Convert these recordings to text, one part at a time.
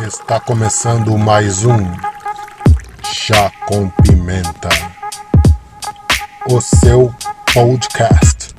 Está começando mais um Chá com Pimenta, o seu podcast.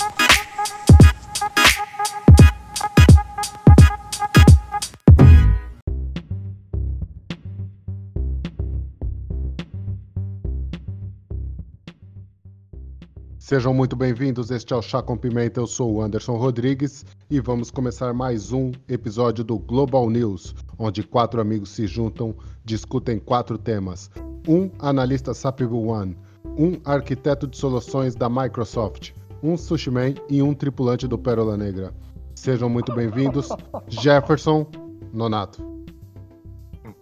Sejam muito bem-vindos. Este é o Chá com Pimenta. Eu sou o Anderson Rodrigues e vamos começar mais um episódio do Global News, onde quatro amigos se juntam, discutem quatro temas. Um analista SAP One, um arquiteto de soluções da Microsoft, um sushi man e um tripulante do Pérola Negra. Sejam muito bem-vindos, Jefferson Nonato.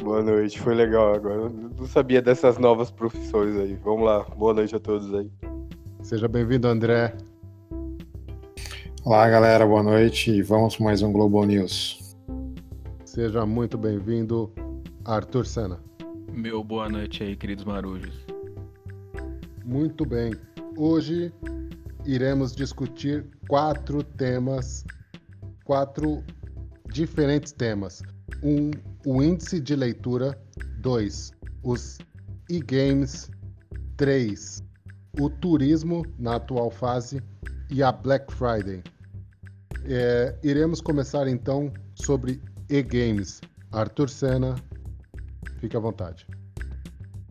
Boa noite, foi legal agora. Eu não sabia dessas novas profissões aí. Vamos lá, boa noite a todos aí. Seja bem-vindo, André. Olá, galera, boa noite e vamos para mais um Global News. Seja muito bem-vindo, Arthur Senna. Meu boa noite aí, queridos marujos. Muito bem. Hoje iremos discutir quatro temas, quatro diferentes temas. Um, o índice de leitura. Dois, os e-games. Três, o turismo na atual fase e a Black Friday. É, iremos começar então sobre e-games. Arthur Senna, fique à vontade.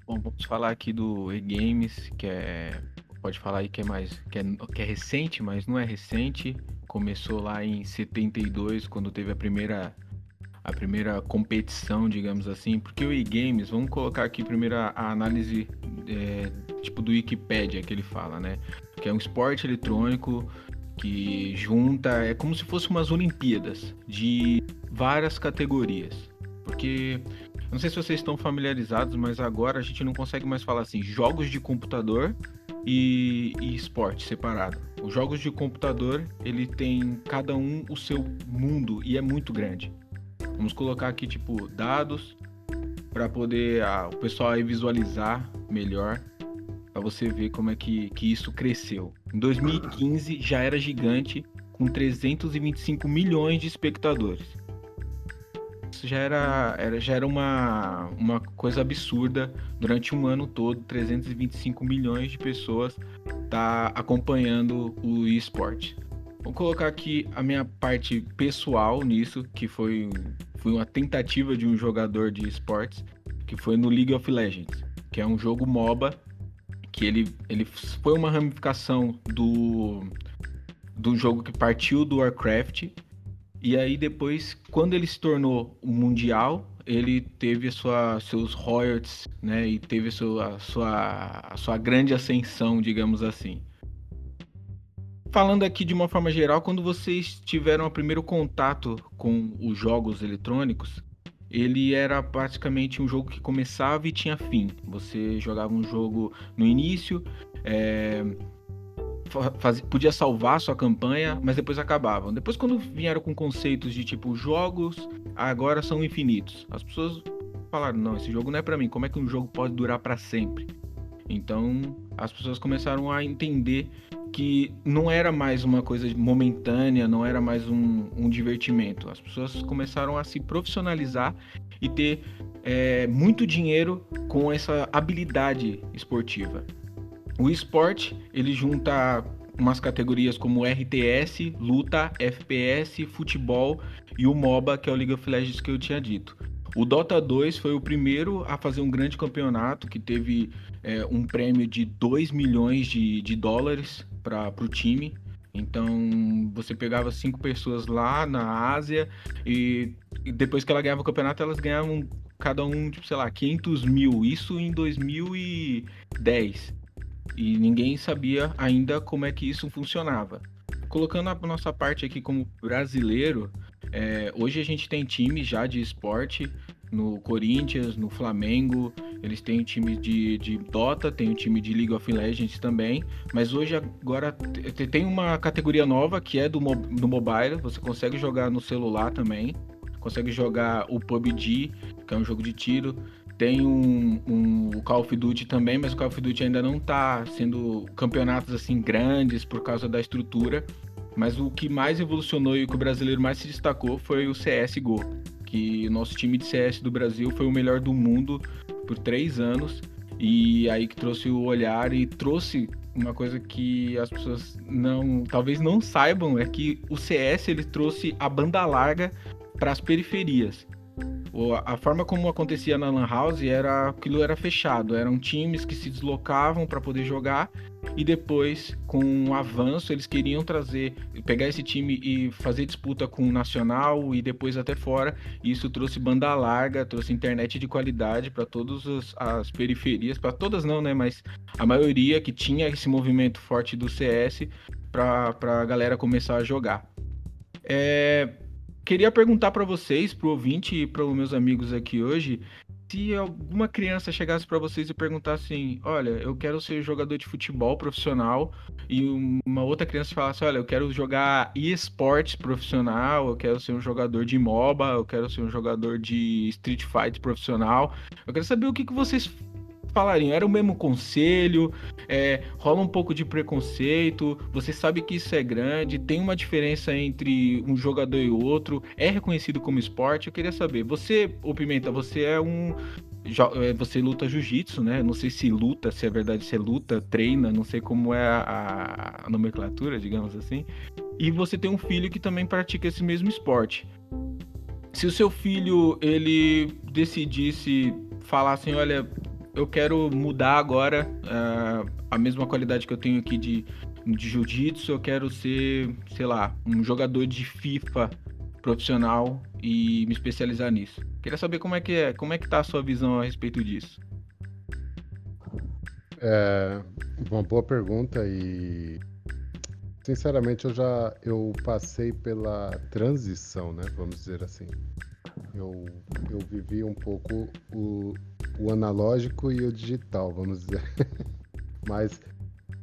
Bom, vamos falar aqui do e-games, que é pode falar aí que é mais que é, que é recente, mas não é recente. Começou lá em 72, quando teve a primeira a primeira competição, digamos assim, porque o e-games, vamos colocar aqui primeiro a, a análise é, tipo do Wikipedia que ele fala, né? Que é um esporte eletrônico que junta, é como se fosse umas Olimpíadas de várias categorias. Porque não sei se vocês estão familiarizados, mas agora a gente não consegue mais falar assim, jogos de computador e, e esporte separado. Os jogos de computador, ele tem cada um o seu mundo e é muito grande. Vamos colocar aqui tipo dados para poder ah, o pessoal aí visualizar melhor para você ver como é que, que isso cresceu. Em 2015 já era gigante com 325 milhões de espectadores. Isso já era, era, já era uma, uma coisa absurda. Durante um ano todo, 325 milhões de pessoas tá acompanhando o esporte. Vou colocar aqui a minha parte pessoal nisso, que foi, foi uma tentativa de um jogador de esportes, que foi no League of Legends, que é um jogo MOBA, que ele, ele foi uma ramificação do, do jogo que partiu do Warcraft. E aí depois, quando ele se tornou mundial, ele teve sua, seus royalties, né? E teve sua, a sua, a sua grande ascensão, digamos assim falando aqui de uma forma geral, quando vocês tiveram o primeiro contato com os jogos eletrônicos, ele era praticamente um jogo que começava e tinha fim. Você jogava um jogo no início, é, podia salvar sua campanha, mas depois acabavam. Depois, quando vieram com conceitos de tipo jogos, agora são infinitos. As pessoas falaram: não, esse jogo não é para mim. Como é que um jogo pode durar para sempre? Então, as pessoas começaram a entender que não era mais uma coisa momentânea, não era mais um, um divertimento. As pessoas começaram a se profissionalizar e ter é, muito dinheiro com essa habilidade esportiva. O esporte ele junta umas categorias como RTS, luta, FPS, futebol e o MOBA, que é o League of Legends que eu tinha dito. O Dota 2 foi o primeiro a fazer um grande campeonato que teve é, um prêmio de 2 milhões de, de dólares para o time. Então você pegava cinco pessoas lá na Ásia e, e, depois que ela ganhava o campeonato, elas ganhavam cada um, tipo, sei lá, 500 mil. Isso em 2010. E ninguém sabia ainda como é que isso funcionava. Colocando a nossa parte aqui como brasileiro, é, hoje a gente tem time já de esporte no Corinthians, no Flamengo, eles têm o time de, de Dota, tem o time de League of Legends também, mas hoje agora tem uma categoria nova que é do, do mobile, você consegue jogar no celular também, consegue jogar o PUBG, que é um jogo de tiro, tem um, um Call of Duty também, mas o Call of Duty ainda não está sendo campeonatos assim grandes por causa da estrutura, mas o que mais evolucionou e o que o brasileiro mais se destacou foi o CSGO que o nosso time de CS do Brasil foi o melhor do mundo por três anos. E aí que trouxe o olhar e trouxe uma coisa que as pessoas não, talvez não saibam, é que o CS ele trouxe a banda larga para as periferias a forma como acontecia na Lan House era aquilo era fechado, eram times que se deslocavam para poder jogar e depois, com o avanço, eles queriam trazer, pegar esse time e fazer disputa com o nacional e depois até fora. E isso trouxe banda larga, trouxe internet de qualidade para todas as periferias, para todas não, né? Mas a maioria que tinha esse movimento forte do CS para a galera começar a jogar. É, queria perguntar para vocês, pro ouvinte e para os meus amigos aqui hoje, se alguma criança chegasse para vocês e perguntasse assim, olha, eu quero ser jogador de futebol profissional, e uma outra criança falasse, olha, eu quero jogar esportes profissional, eu quero ser um jogador de MOBA, eu quero ser um jogador de Street Fighter profissional, eu quero saber o que, que vocês falariam? Era o mesmo conselho? É, rola um pouco de preconceito? Você sabe que isso é grande? Tem uma diferença entre um jogador e outro? É reconhecido como esporte? Eu queria saber. Você, ô Pimenta, você é um é, você luta jiu-jitsu, né? Não sei se luta, se é verdade, se é luta, treina, não sei como é a, a, nomenclatura, digamos assim. E você tem um filho que também pratica esse mesmo esporte. Se o seu filho ele decidisse falar assim, olha, eu quero mudar agora uh, a mesma qualidade que eu tenho aqui de, de jiu-jitsu. Eu quero ser, sei lá, um jogador de FIFA profissional e me especializar nisso. Queria saber como é que é, como é que tá a sua visão a respeito disso. É uma boa pergunta e sinceramente eu já eu passei pela transição, né? Vamos dizer assim. Eu, eu vivi um pouco o, o analógico e o digital, vamos dizer. Mas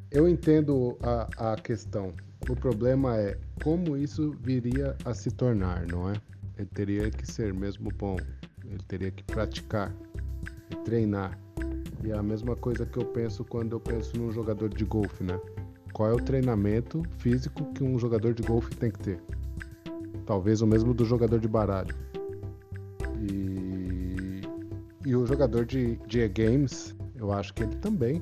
eu entendo a, a questão. O problema é como isso viria a se tornar, não é? Ele teria que ser mesmo bom, ele teria que praticar e treinar. E é a mesma coisa que eu penso quando eu penso num jogador de golfe, né? Qual é o treinamento físico que um jogador de golfe tem que ter? Talvez o mesmo do jogador de baralho. E o jogador de, de e-games, eu acho que ele também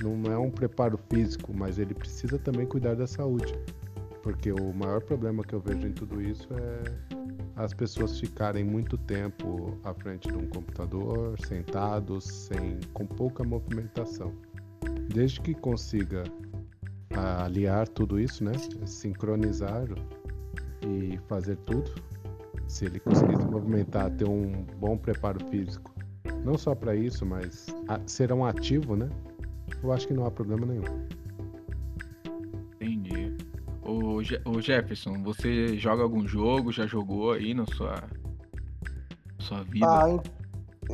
não é um preparo físico, mas ele precisa também cuidar da saúde. Porque o maior problema que eu vejo em tudo isso é as pessoas ficarem muito tempo à frente de um computador, sentados, sem, com pouca movimentação. Desde que consiga aliar tudo isso, né? Sincronizar e fazer tudo. Se ele conseguir se movimentar, ter um bom preparo físico não só para isso, mas a, ser um ativo, né? Eu acho que não há problema nenhum. Entendi. Ô, ô Jefferson, você joga algum jogo? Já jogou aí na sua, sua vida? Ah,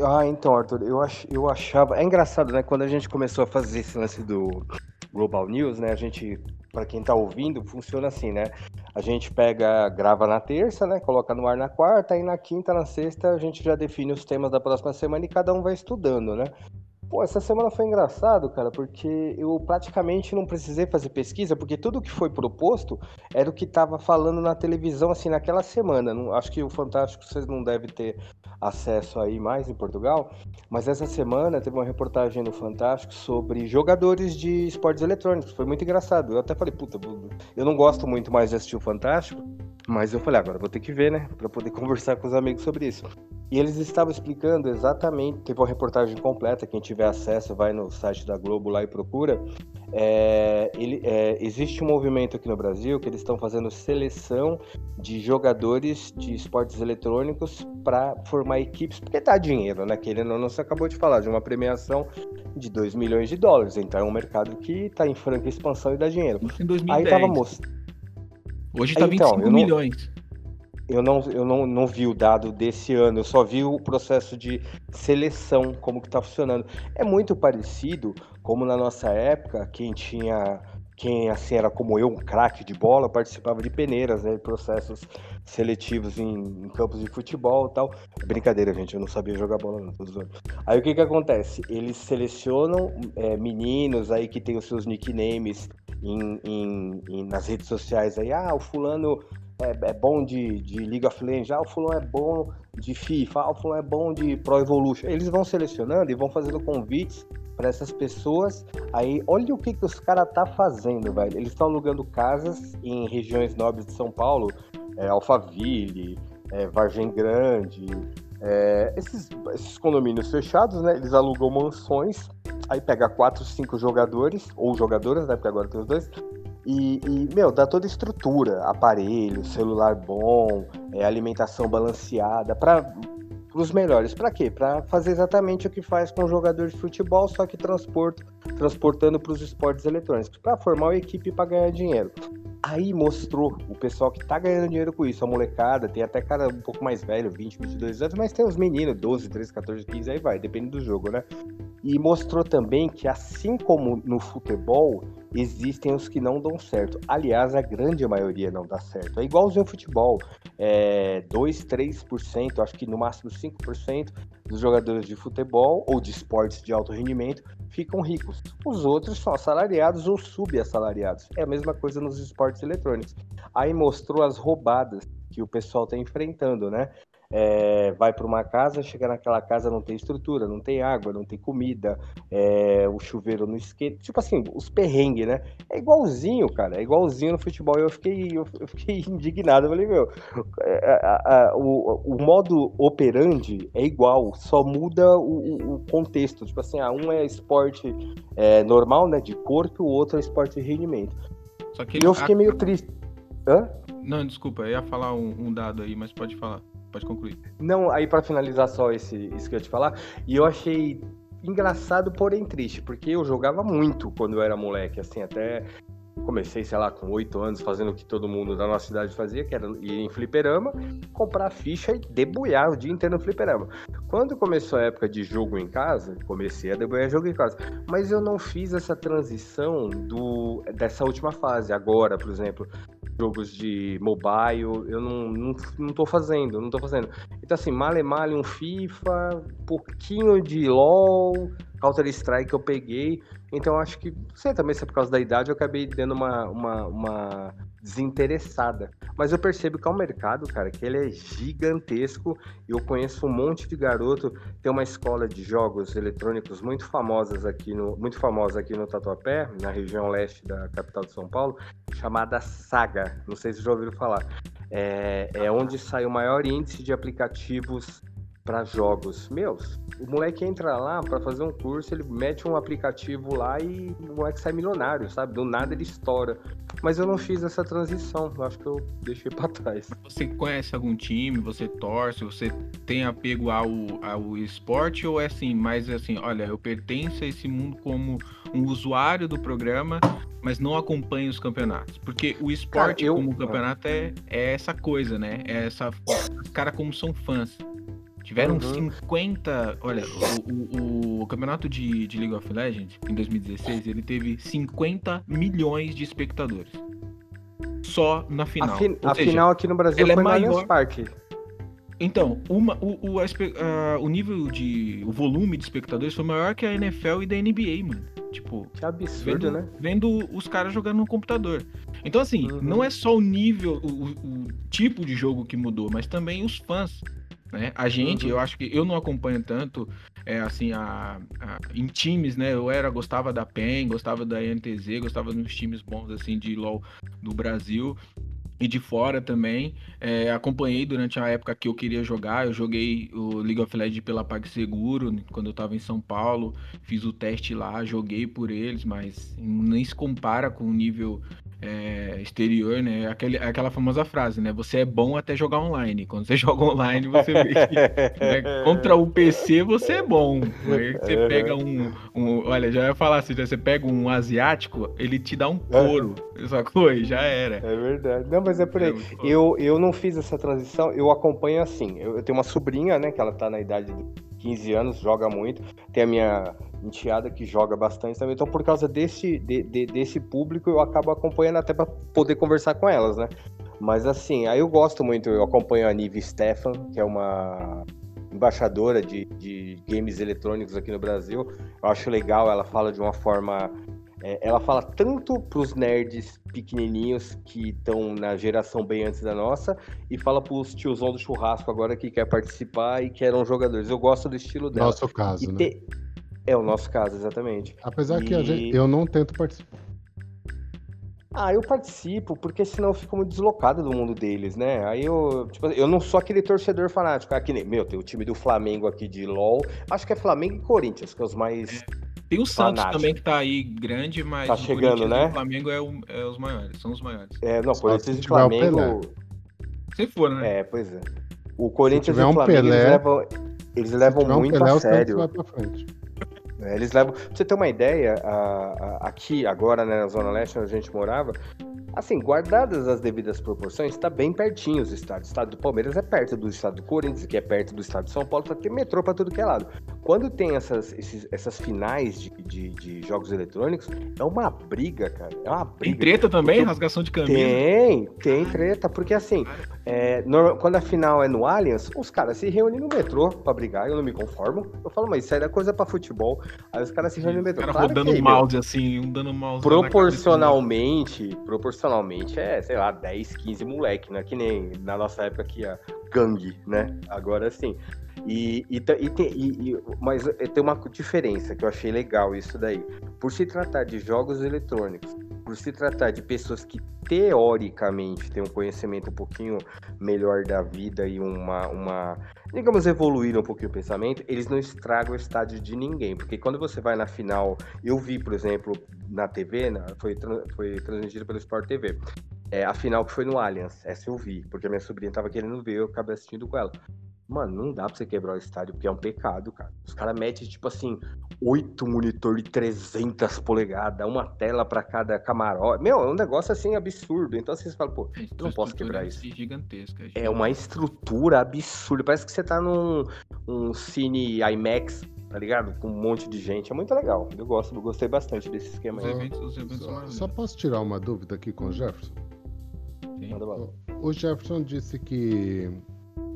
ah, então, Arthur, eu, ach, eu achava. É engraçado, né? Quando a gente começou a fazer esse lance do Global News, né? A gente, para quem tá ouvindo, funciona assim, né? A gente pega, grava na terça, né? Coloca no ar na quarta, e na quinta, na sexta, a gente já define os temas da próxima semana e cada um vai estudando, né? Pô, essa semana foi engraçado, cara, porque eu praticamente não precisei fazer pesquisa, porque tudo que foi proposto era o que estava falando na televisão, assim, naquela semana. Não, acho que o Fantástico vocês não devem ter acesso aí mais em Portugal, mas essa semana teve uma reportagem no Fantástico sobre jogadores de esportes eletrônicos. Foi muito engraçado. Eu até falei, puta, eu não gosto muito mais de assistir o Fantástico, mas eu falei, agora vou ter que ver, né, para poder conversar com os amigos sobre isso. E eles estavam explicando exatamente, teve uma reportagem completa, quem tiver acesso vai no site da Globo lá e procura. É, ele, é, existe um movimento aqui no Brasil que eles estão fazendo seleção de jogadores de esportes eletrônicos para formar equipes, porque dá dinheiro, né? Que ele não, não se acabou de falar de uma premiação de 2 milhões de dólares. Então é um mercado que está em franca expansão e dá dinheiro. Em 2010. Aí tava mostrando. Hoje está então, 25 milhões. Eu não, eu não, não vi o dado desse ano, eu só vi o processo de seleção, como que está funcionando. É muito parecido como na nossa época, quem tinha quem assim era como eu, um craque de bola, participava de peneiras, né, processos seletivos em, em, campos de futebol e tal. Brincadeira, gente, eu não sabia jogar bola não, tô. Aí o que que acontece? Eles selecionam é, meninos aí que tem os seus nicknames em, em, em, nas redes sociais aí, ah, o fulano é, é bom de, de League of Legends, ah, o fulano é bom de FIFA, ah, o fulano é bom de Pro Evolution. Eles vão selecionando e vão fazendo convites para essas pessoas. Aí, olha o que, que os caras tá fazendo, velho. Eles estão alugando casas em regiões nobres de São Paulo, é, Alphaville, é, Vargem Grande, é, esses, esses condomínios fechados, né? Eles alugam mansões, aí pega quatro, cinco jogadores, ou jogadoras, né? Porque agora tem os dois, e, e, meu, dá toda a estrutura, aparelho, celular bom, é, alimentação balanceada, para os melhores. Para quê? Para fazer exatamente o que faz com o jogador de futebol, só que transporta, transportando para os esportes eletrônicos, para formar uma equipe para ganhar dinheiro. Aí mostrou o pessoal que tá ganhando dinheiro com isso, a molecada, tem até cara um pouco mais velho, 20, 22 anos, mas tem os meninos, 12, 13, 14, 15, aí vai, depende do jogo, né? E mostrou também que, assim como no futebol, existem os que não dão certo. Aliás, a grande maioria não dá certo. É igualzinho ao futebol. É 2, 3%, acho que no máximo 5% dos jogadores de futebol ou de esportes de alto rendimento ficam ricos. Os outros são assalariados ou subassalariados. É a mesma coisa nos esportes eletrônicos. Aí mostrou as roubadas que o pessoal está enfrentando, né? É, vai para uma casa, chega naquela casa não tem estrutura, não tem água, não tem comida, é, o chuveiro não esquenta, tipo assim, os perrengues, né? É igualzinho, cara, é igualzinho no futebol. Eu fiquei, eu, eu fiquei indignado, eu falei, meu, é, a, a, o, o modo operandi é igual, só muda o, o contexto. Tipo assim, ah, um é esporte é, normal, né, de corpo, o outro é esporte de rendimento. Só que e eu fiquei meio triste. Hã? Não, desculpa, eu ia falar um, um dado aí, mas pode falar pode concluir. Não, aí para finalizar só esse, isso que eu ia te falar, e eu achei engraçado, porém triste, porque eu jogava muito quando eu era moleque, assim, até comecei, sei lá, com oito anos, fazendo o que todo mundo da nossa cidade fazia, que era ir em fliperama, comprar ficha e debulhar o dia inteiro no fliperama. Quando começou a época de jogo em casa, comecei a debulhar jogo em casa. Mas eu não fiz essa transição do, dessa última fase. Agora, por exemplo, jogos de mobile, eu não, não, não tô fazendo, não tô fazendo. Então, assim, male male um FIFA, pouquinho de LoL, Counter-Strike eu peguei. Então, acho que, não sei também se é por causa da idade, eu acabei dando uma, uma, uma desinteressada. Mas eu percebo que é um mercado, cara, que ele é gigantesco. Eu conheço um monte de garoto. Tem uma escola de jogos eletrônicos muito famosas aqui no, muito famosa aqui no Tatuapé, na região leste da capital de São Paulo, chamada Saga. Não sei se já ouviram falar. É, é onde sai o maior índice de aplicativos para jogos. Meus, o moleque entra lá para fazer um curso, ele mete um aplicativo lá e o moleque sai milionário, sabe? Do nada ele estoura. Mas eu não fiz essa transição, eu acho que eu deixei para trás. Você conhece algum time, você torce, você tem apego ao, ao esporte ou é assim, mais assim, olha, eu pertenço a esse mundo como um usuário do programa, mas não acompanho os campeonatos. Porque o esporte cara, eu... como campeonato é, é essa coisa, né? É essa. Os caras como são fãs. Tiveram uhum. 50. Olha, o, o, o, campeonato de, de League of Legends, em 2016, ele teve 50 milhões de espectadores. Só na final. A, fi a seja, final aqui no Brasil foi é maior... Parque. Então, uma, o, o, a, o nível de. O volume de espectadores foi maior que a NFL e da NBA, mano. Tipo. Que absurdo, vendo, né? Vendo os caras jogando no computador. Então, assim, uhum. não é só o nível, o, o, tipo de jogo que mudou, mas também os fãs. Né? A gente, uhum. eu acho que eu não acompanho tanto, é, assim, a, a, em times, né? Eu era, gostava da PEN, gostava da NTZ, gostava dos times bons, assim, de LoL do Brasil e de fora também. É, acompanhei durante a época que eu queria jogar. Eu joguei o League of Legends pela PagSeguro quando eu estava em São Paulo. Fiz o teste lá, joguei por eles, mas nem se compara com o nível é, exterior, né? Aquele, aquela famosa frase, né? Você é bom até jogar online. Quando você joga online, você vê que né? contra o PC você é bom. Aí você pega um, um, Olha, já ia falar assim, você pega um asiático, ele te dá um couro, sacou? E já era. É verdade. Não, mas é por aí. É eu, eu não fiz essa transição, eu acompanho assim. Eu, eu tenho uma sobrinha, né? Que ela tá na idade de 15 anos, joga muito. Tem a minha enteada que joga bastante também. Então, por causa desse, de, de, desse público, eu acabo acompanhando até para poder conversar com elas, né? Mas assim, aí eu gosto muito, eu acompanho a Nive Stefan, que é uma embaixadora de, de games eletrônicos aqui no Brasil. Eu acho legal, ela fala de uma forma É, ela fala tanto pros nerds pequenininhos que estão na geração bem antes da nossa, e fala pros tiozão do churrasco agora que quer participar e que eram jogadores. Eu gosto do estilo dela. Nosso caso, E né? te- É o nosso caso, exatamente. Apesar que E- gente- eu não tento participar. Ah, eu participo, porque senão eu fico muito deslocado do mundo deles, né? Aí eu, tipo, eu não sou aquele torcedor fanático. Aqui, nem- meu, tem o time do Flamengo aqui de LOL. Acho que é Flamengo e Corinthians, que é os mais. Tem o Santos Fanático. também que tá aí grande, mas Tá o chegando, Corinthians né? e o Flamengo é, o- é os maiores, são os maiores. É, não, Corinthians e Flamengo. Se for, né? É, pois é. O Corinthians e o um Flamengo, eles Pelé- levam, eles levam tiver um muito Pelé, a sério. Eles levam. Pra você ter uma ideia, a- a- aqui, agora, né, na Zona Leste, onde a gente morava, assim, guardadas as devidas proporções, está bem pertinho os estádios. O estado do Palmeiras é perto do estado do Corinthians, que é perto do estado de São Paulo, tá tem metrô para tudo que é lado. Quando tem essas, esses- essas finais de, de- de jogos eletrônicos, é uma briga, cara. É uma Tem briga. treta também, Porque- rasgação de camisa. Tem, tem treta, porque assim, é, quando a final é no Allianz, os caras se reúnem no metrô pra brigar, eu não me conformo. Eu falo, mas isso aí é coisa pra futebol. Aí os caras se reúnem no Os metrô. caras Claro rodando o meu, mouse assim, um dando mouse. proporcionalmente, proporcionalmente é, sei lá, 10, 15 moleque, não é que nem na nossa época que ia gangue, né? Agora sim. E, e, e- e- mas tem uma diferença que eu achei legal isso daí. Por se tratar de jogos eletrônicos, por se tratar de pessoas que teoricamente têm um conhecimento um pouquinho melhor da vida e uma, uma digamos, evoluir um pouquinho o pensamento, eles não estragam o estádio de ninguém. Porque quando você vai na final, eu vi, por exemplo, na TV, na- foi, foi transmitido pelo Sport TV. É, a final que foi no Allianz, essa eu vi, porque a minha sobrinha tava querendo ver, eu acabei assistindo com ela. Mano, não dá pra você quebrar o estádio, porque é um pecado, cara. Os caras metem, tipo assim, oito monitor de 300 polegadas, uma tela pra cada camarote. Meu, é um negócio assim absurdo. Então vocês falam, pô, não posso quebrar isso. Gigantesca. é uma estrutura absurda. Parece que você tá num um cine IMAX, tá ligado? Com um monte de gente. É muito legal. Eu gosto, eu gostei bastante desse esquema Os aí. eventos, os eventos são Só, maravilhosos. só posso tirar uma dúvida aqui com o Jefferson? Sim. Manda bala. O Jefferson disse que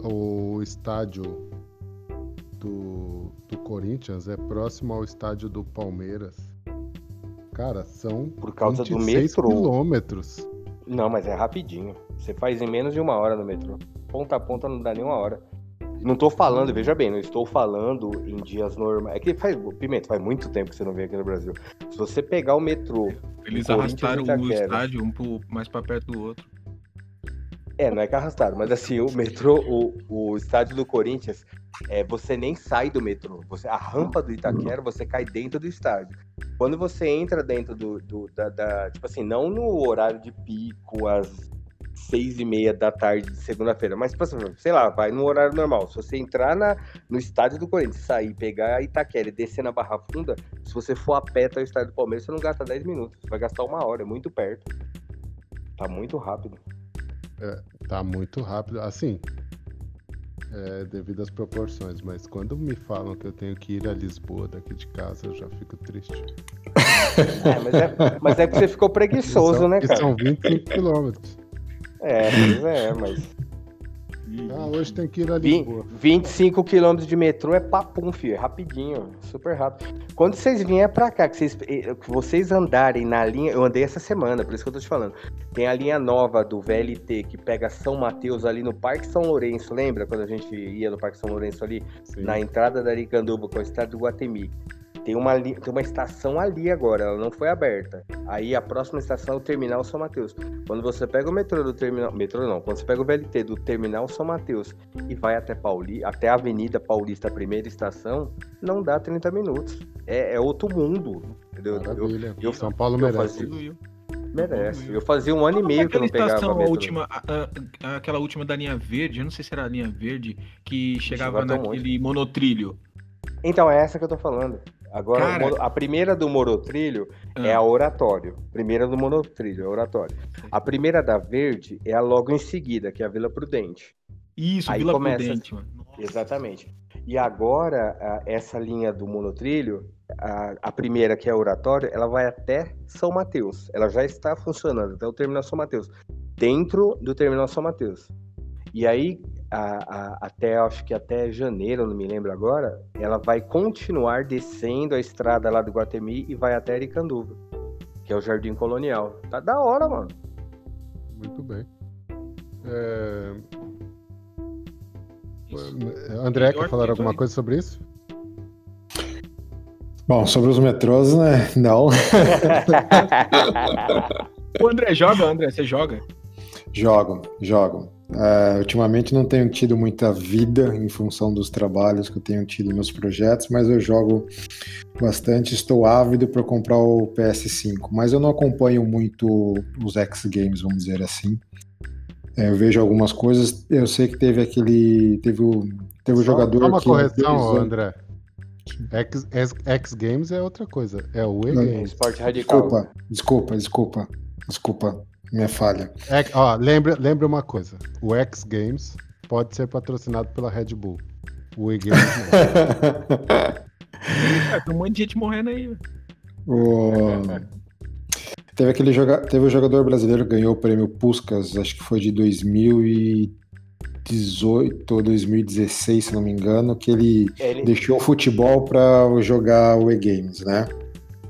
o estádio do, do Corinthians é próximo ao estádio do Palmeiras. Cara, são Por causa do 26 metrô. quilômetros. Não, mas é rapidinho. Você faz em menos de uma hora no metrô. Ponta a ponta não dá nem uma hora. Não tô falando, veja bem, não estou falando em dias normais. É que faz, Pimenta, faz muito tempo que você não vem aqui no Brasil. Se você pegar o metrô Eles arrastaram o estádio um pro- mais pra perto do outro. É, não é que arrastaram, mas assim, o metrô, o, o estádio do Corinthians, é, você nem sai do metrô. Você, a rampa do Itaquera, você cai dentro do estádio. Quando você entra dentro do, do- da, da- Tipo assim, não no horário de pico, às seis e meia da tarde de segunda-feira, mas, tipo assim, sei lá, vai no horário normal. Se você entrar na, no estádio do Corinthians, sair, pegar Itaquera e descer na Barra Funda, se você for a pé até o estádio do Palmeiras, você não gasta 10 minutos. Você vai gastar uma hora, é muito perto. Tá muito rápido. Tá muito rápido. Assim, é, devido às proporções, mas quando me falam que eu tenho que ir a Lisboa daqui de casa, eu já fico triste. É, mas é, mas é porque você ficou preguiçoso, são, né, cara? são 25 quilômetros. É, pois é, mas. Ah, hoje tem que ir a Vin- Lisboa. 25 quilômetros de metrô é papum, filho. É rapidinho, super rápido. Quando vocês vierem pra cá, que vocês, eh, que vocês andarem na linha. Eu andei essa semana, por isso que eu tô te falando. Tem a linha nova do VLT que pega São Mateus ali no Parque São Lourenço. Lembra quando a gente ia no Parque São Lourenço ali? Sim. Na entrada da Aricanduva, com o estado do Guatemi. Tem uma, li- tem uma estação ali agora, ela não foi aberta. Aí a próxima estação é o Terminal São Mateus. Quando você pega o metrô do terminal. Metrô não, quando você pega o VLT do Terminal São Mateus e vai até Pauli, até a Avenida Paulista, a primeira estação, não dá 30 minutos. É, é outro mundo. Entendeu? Eu, Maravilha. eu- São Paulo eu merece. fazia- merece. Eu fazia um ano e Qual meio que eu não pegava estação, a metrô. última, a- a- aquela última da linha verde, eu não sei se era a linha verde, que chegava um naquele monotrilho. Então, é essa que eu tô falando. Agora, Cara- a primeira do Morotrilho é Ah. a Oratório. Primeira do Monotrilho, é Oratório. A primeira da Verde é a logo em seguida, que é a Vila Prudente. Isso, Aí Vila começa- Prudente, mano. Nossa. Exatamente. E agora, essa linha do monotrilho, a, a primeira, que é a Oratório, ela vai até São Mateus. Ela já está funcionando até o Terminal São Mateus. Dentro do Terminal São Mateus. E aí, a- a- até, acho que até janeiro, não me lembro agora, ela vai continuar descendo a estrada lá do Guatemi e vai até Aricanduva. que é o Jardim Colonial. Tá da hora, mano. Muito bem. É... André, quer falar alguma coisa sobre isso? Bom, sobre os metrôs, né? Não. o André joga, André, você joga? Jogo, jogo. Uh, ultimamente não tenho tido muita vida em função dos trabalhos que eu tenho tido nos projetos, mas eu jogo bastante. Estou ávido para comprar o PS5, mas eu não acompanho muito os X Games, vamos dizer assim. É, eu vejo algumas coisas. Eu sei que teve aquele, teve o, teve o só, jogador. Só uma correção, André. X, X, X, Games é outra coisa. É o E Games. Esporte radical. Desculpa, desculpa, desculpa, desculpa. Minha falha. É, ó, lembra, lembra uma coisa: o X Games pode ser patrocinado pela Red Bull. O E Games não. Tem um monte de gente morrendo aí. O... Teve aquele joga... Teve o jogador brasileiro que ganhou o prêmio Puskas, acho que foi de 2018 ou 2016, se não me engano, que ele, ele... deixou o futebol para jogar o E-Games, né?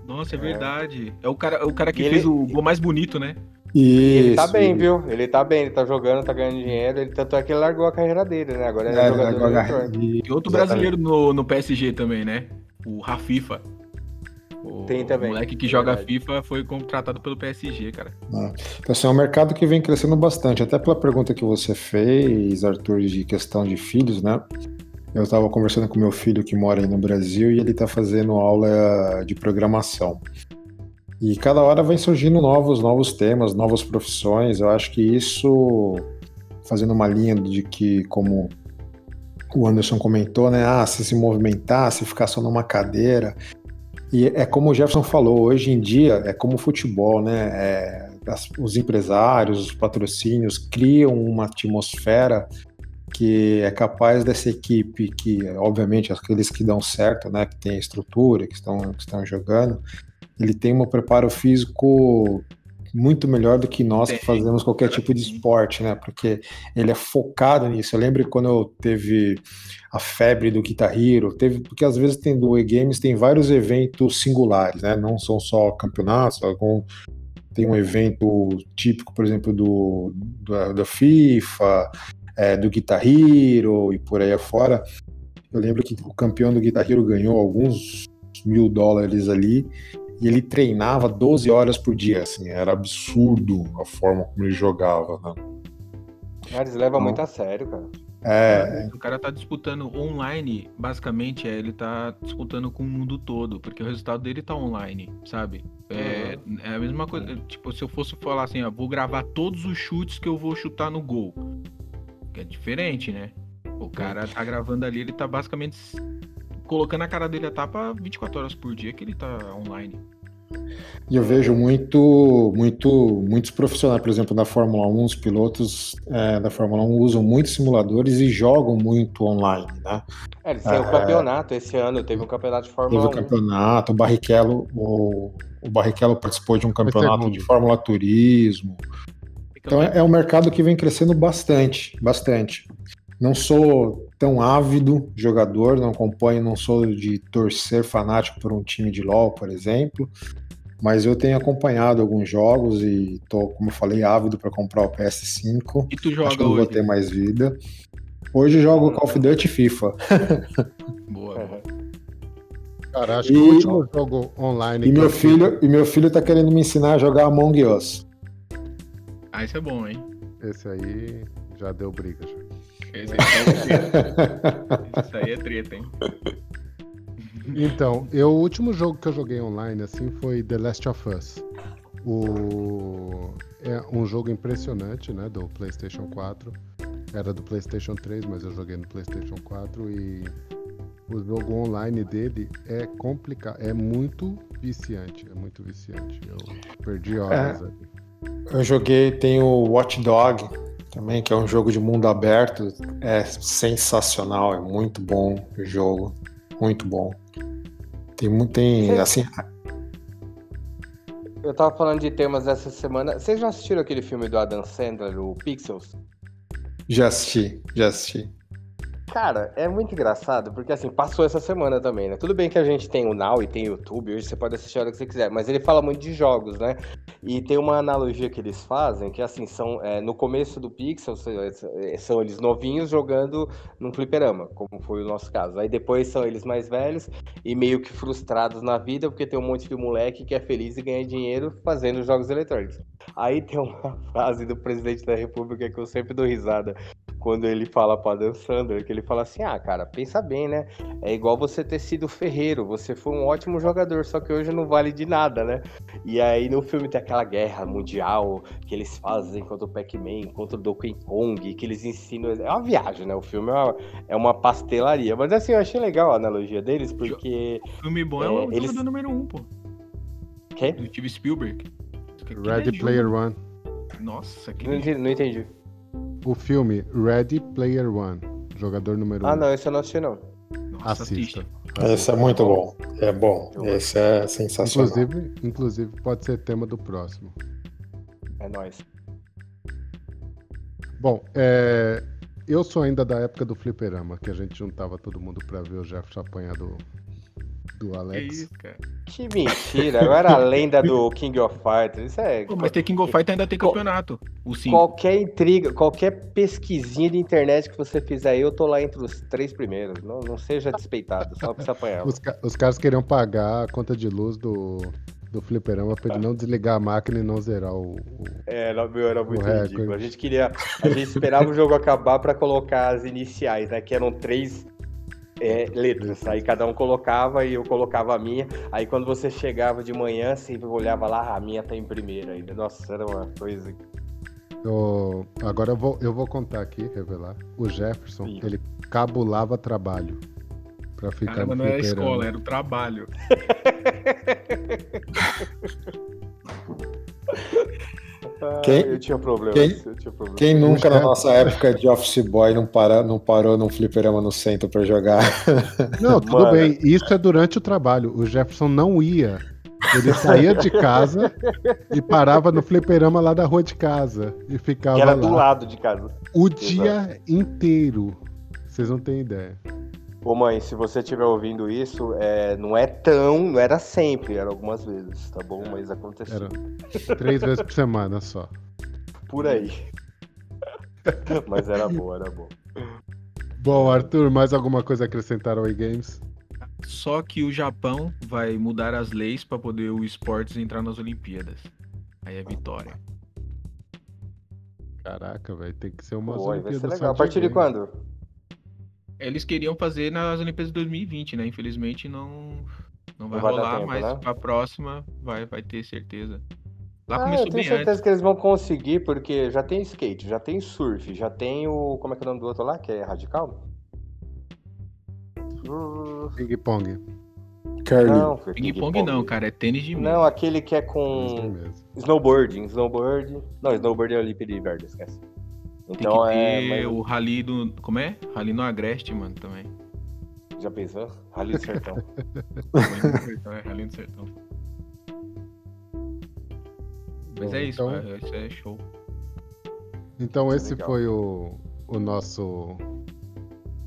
Nossa, é verdade. É o cara, é o cara que fez o gol mais bonito, né? Isso, ele tá bem, viu? Ele tá bem, ele tá jogando, tá ganhando dinheiro. Ele, tanto é que ele largou a carreira dele, né? Agora ele é, é jogador agora... E outro brasileiro no, no PSG também, né? O Rafifa. O, Tem também. O moleque que joga FIFA foi contratado pelo PSG, cara. Ah, então, assim, é um mercado que vem crescendo bastante. Até pela pergunta que você fez, Arthur, de questão de filhos, né? Eu estava conversando com meu filho que mora aí no Brasil e ele está fazendo aula de programação. E cada hora vem surgindo novos, novos temas, novas profissões. Eu acho que isso, fazendo uma linha de que, como o Anderson comentou, né? Ah, se se movimentar, se ficar só numa cadeira. E é como o Jefferson falou, hoje em dia é como o futebol, né? É, as, os empresários, os patrocínios criam uma atmosfera que é capaz dessa equipe que, obviamente, aqueles que dão certo, né? Que tem estrutura, que estão, que estão jogando, ele tem um preparo físico muito melhor do que nós que fazemos qualquer tipo de esporte, né? Porque ele é focado nisso. Eu lembro quando eu teve a febre do Guitar Hero, teve, porque às vezes tem do E-Games tem vários eventos singulares, né? Não são só campeonatos, algum tem um evento típico, por exemplo, do, do da FIFA, é, do Guitar Hero e por aí afora. Eu lembro que o campeão do Guitar Hero ganhou alguns mil dólares ali e ele treinava 12 horas por dia, assim, era absurdo a forma como ele jogava, né? Cara, eles levam então, muito a sério, cara. É. O cara tá disputando online, basicamente, é, ele tá disputando com o mundo todo, porque o resultado dele tá online, sabe? É, uhum. é a mesma coisa, tipo, se eu fosse falar assim, ó, vou gravar todos os chutes que eu vou chutar no gol. Que é diferente, né? O cara tá gravando ali, ele tá basicamente colocando a cara dele a tapa 24 horas por dia que ele tá online. E eu vejo muito, muito, muitos profissionais, por exemplo, da Fórmula 1, os pilotos é, da Fórmula 1 usam muitos simuladores e jogam muito online, né? É, eles têm é, um campeonato esse ano, teve um campeonato de Fórmula teve 1. Teve um campeonato, o Barrichello, o, o Barrichello participou de um campeonato de Fórmula Turismo. Então é, é um mercado que vem crescendo bastante, bastante. Não sou tão ávido jogador, não acompanho, não sou de torcer fanático por um time de LoL, por exemplo, mas eu tenho acompanhado alguns jogos e tô, como eu falei, ávido para comprar o PS5. E tu joga Acho que hoje? vou ter mais vida. Hoje eu jogo Call of Duty e FIFA. Boa. Cara, acho e, que o último jogo online. E meu, filho, e meu filho tá querendo me ensinar a jogar Among Us. Ah, isso é bom, hein? Esse aí já deu briga. Já. Esse aí é Isso aí é treta, hein? Então, eu, o último jogo que eu joguei online assim foi The Last of Us. O, é um jogo impressionante, né, do PlayStation 4. Era do PlayStation 3, mas eu joguei no PlayStation 4 e o jogo online dele é complicado, é muito viciante, é muito viciante. Eu perdi horas é, ali. Eu joguei, tem o Watch Dog, também, que é um jogo de mundo aberto. É sensacional, é muito bom o jogo. Muito bom. Tem muito. Tem, assim. Eu tava falando de temas essa semana. Vocês já assistiram aquele filme do Adam Sandler, o Pixels? Já assisti, já assisti. Cara, é muito engraçado, porque assim, passou essa semana também, né? Tudo bem que a gente tem o Now e tem o YouTube, hoje você pode assistir a hora que você quiser, mas ele fala muito de jogos, né? E tem uma analogia que eles fazem, que assim, são é, no começo do Pixel, são eles novinhos jogando num fliperama, como foi o nosso caso. Aí depois são eles mais velhos e meio que frustrados na vida, porque tem um monte de moleque que é feliz e ganha dinheiro fazendo jogos eletrônicos. Aí tem uma frase do presidente da república que eu sempre dou risada, quando ele fala para Dan Sander, que ele fala assim: "Ah, cara, pensa bem, né? É igual você ter sido ferreiro, você foi um ótimo jogador, só que hoje não vale de nada, né?" E aí no filme tem aquela guerra mundial que eles fazem contra o Pac-Man, contra o Donkey Kong, que eles ensinam, é uma viagem, né? O filme é uma, é uma pastelaria, mas assim, eu achei legal a analogia deles porque o filme bom é, é o eles... número um, pô. Quem? Do Steve Spielberg. Ready é Player One. Nossa, que não entendi, não entendi o filme Ready Player One, jogador número ah, um. Ah, não, esse eu não assisti, não. Nossa, Assista. Esse é muito bom. É bom. Esse é sensacional. Inclusive, inclusive, pode ser tema do próximo. É nóis. Bom, é... eu sou ainda da época do fliperama, que a gente juntava todo mundo pra ver o Jefferson apanhar do, do Alex. Que isso, cara. Que mentira, agora a lenda do King of Fighters. Isso é. Pô, mas tem King of Fighters ainda tem campeonato. O Qualquer intriga, qualquer pesquisinha de internet que você fizer aí, eu tô lá entre os três primeiros. Não, não seja despeitado, só pra você apanhar. Os, os caras queriam pagar a conta de luz do, do fliperama pra ele não desligar a máquina e não zerar o. o é, meu, era muito ridículo. A gente queria. A gente esperava o jogo acabar pra colocar as iniciais, né? Que eram três é, letras. Aí cada um colocava e eu colocava a minha. Aí quando você chegava de manhã, você olhava lá, a minha tá em primeira ainda. Nossa, era uma coisa. Eu, agora eu vou, eu vou contar aqui, revelar. O Jefferson, Sim. ele cabulava trabalho. Pra ficar Caramba, não era a escola, era o trabalho. Quem, eu tinha problema. Quem, problema. quem nunca na nossa época de office boy não, para, não parou num fliperama no centro para jogar? Não, tudo Mano. bem. Isso é durante o trabalho. O Jefferson não ia. Ele saía de casa e parava no fliperama lá da rua de casa. E ficava que era lá. do lado de casa. O Exato. dia inteiro. Vocês não têm ideia. Ô mãe, se você estiver ouvindo isso, é, não é tão, não era sempre, era algumas vezes, tá bom? Mas aconteceu. Era três vezes por semana só. Por aí. Mas era bom, era bom. Bom, Arthur, mais alguma coisa a acrescentar ao e-games? Só que o Japão vai mudar as leis para poder o esportes entrar nas Olimpíadas. Aí é vitória. Caraca, velho, tem que ser uma Olimpíadas. Vai ser legal. A partir de quando? Eles queriam fazer nas Olimpíadas de 2020, né? Infelizmente não, não vai, não vai rolar, tempo, mas né? a próxima vai, vai ter certeza. Lá ah, começou eu tenho certeza antes. que eles vão conseguir, porque já tem skate, já tem surf, já tem o. Como é que é o nome do outro lá? Que é radical? Ping pong. Curly. Não, ping, pong, pong não, cara, é tênis de mesa. Não, aquele que é com snowboarding, snowboard. Não, snowboard é Olimpíada de Verde, esquece. Então Tem que é. Mas... O Rally do. Como é? Rally no Agreste, mano, também. Já pensou? Rally do Sertão. é, Rally do Sertão. Mas Bom, é isso, então... cara. Isso é show. Então esse legal. foi o, o nosso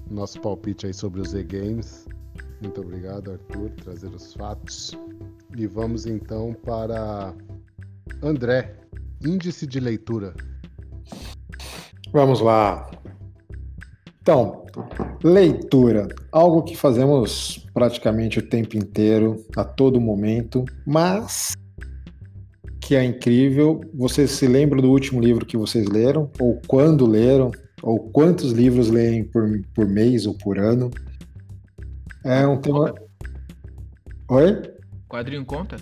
nosso palpite aí sobre os E-Games. Muito obrigado, Arthur, por trazer os fatos. E vamos então para André, índice de leitura. Vamos lá. Então, leitura, algo que fazemos praticamente o tempo inteiro, a todo momento, mas que é incrível. Vocês se lembram do último livro que vocês leram? Ou quando leram? Ou quantos livros leem por, por mês ou por ano? É um tema. Oi? Quadrinho conta?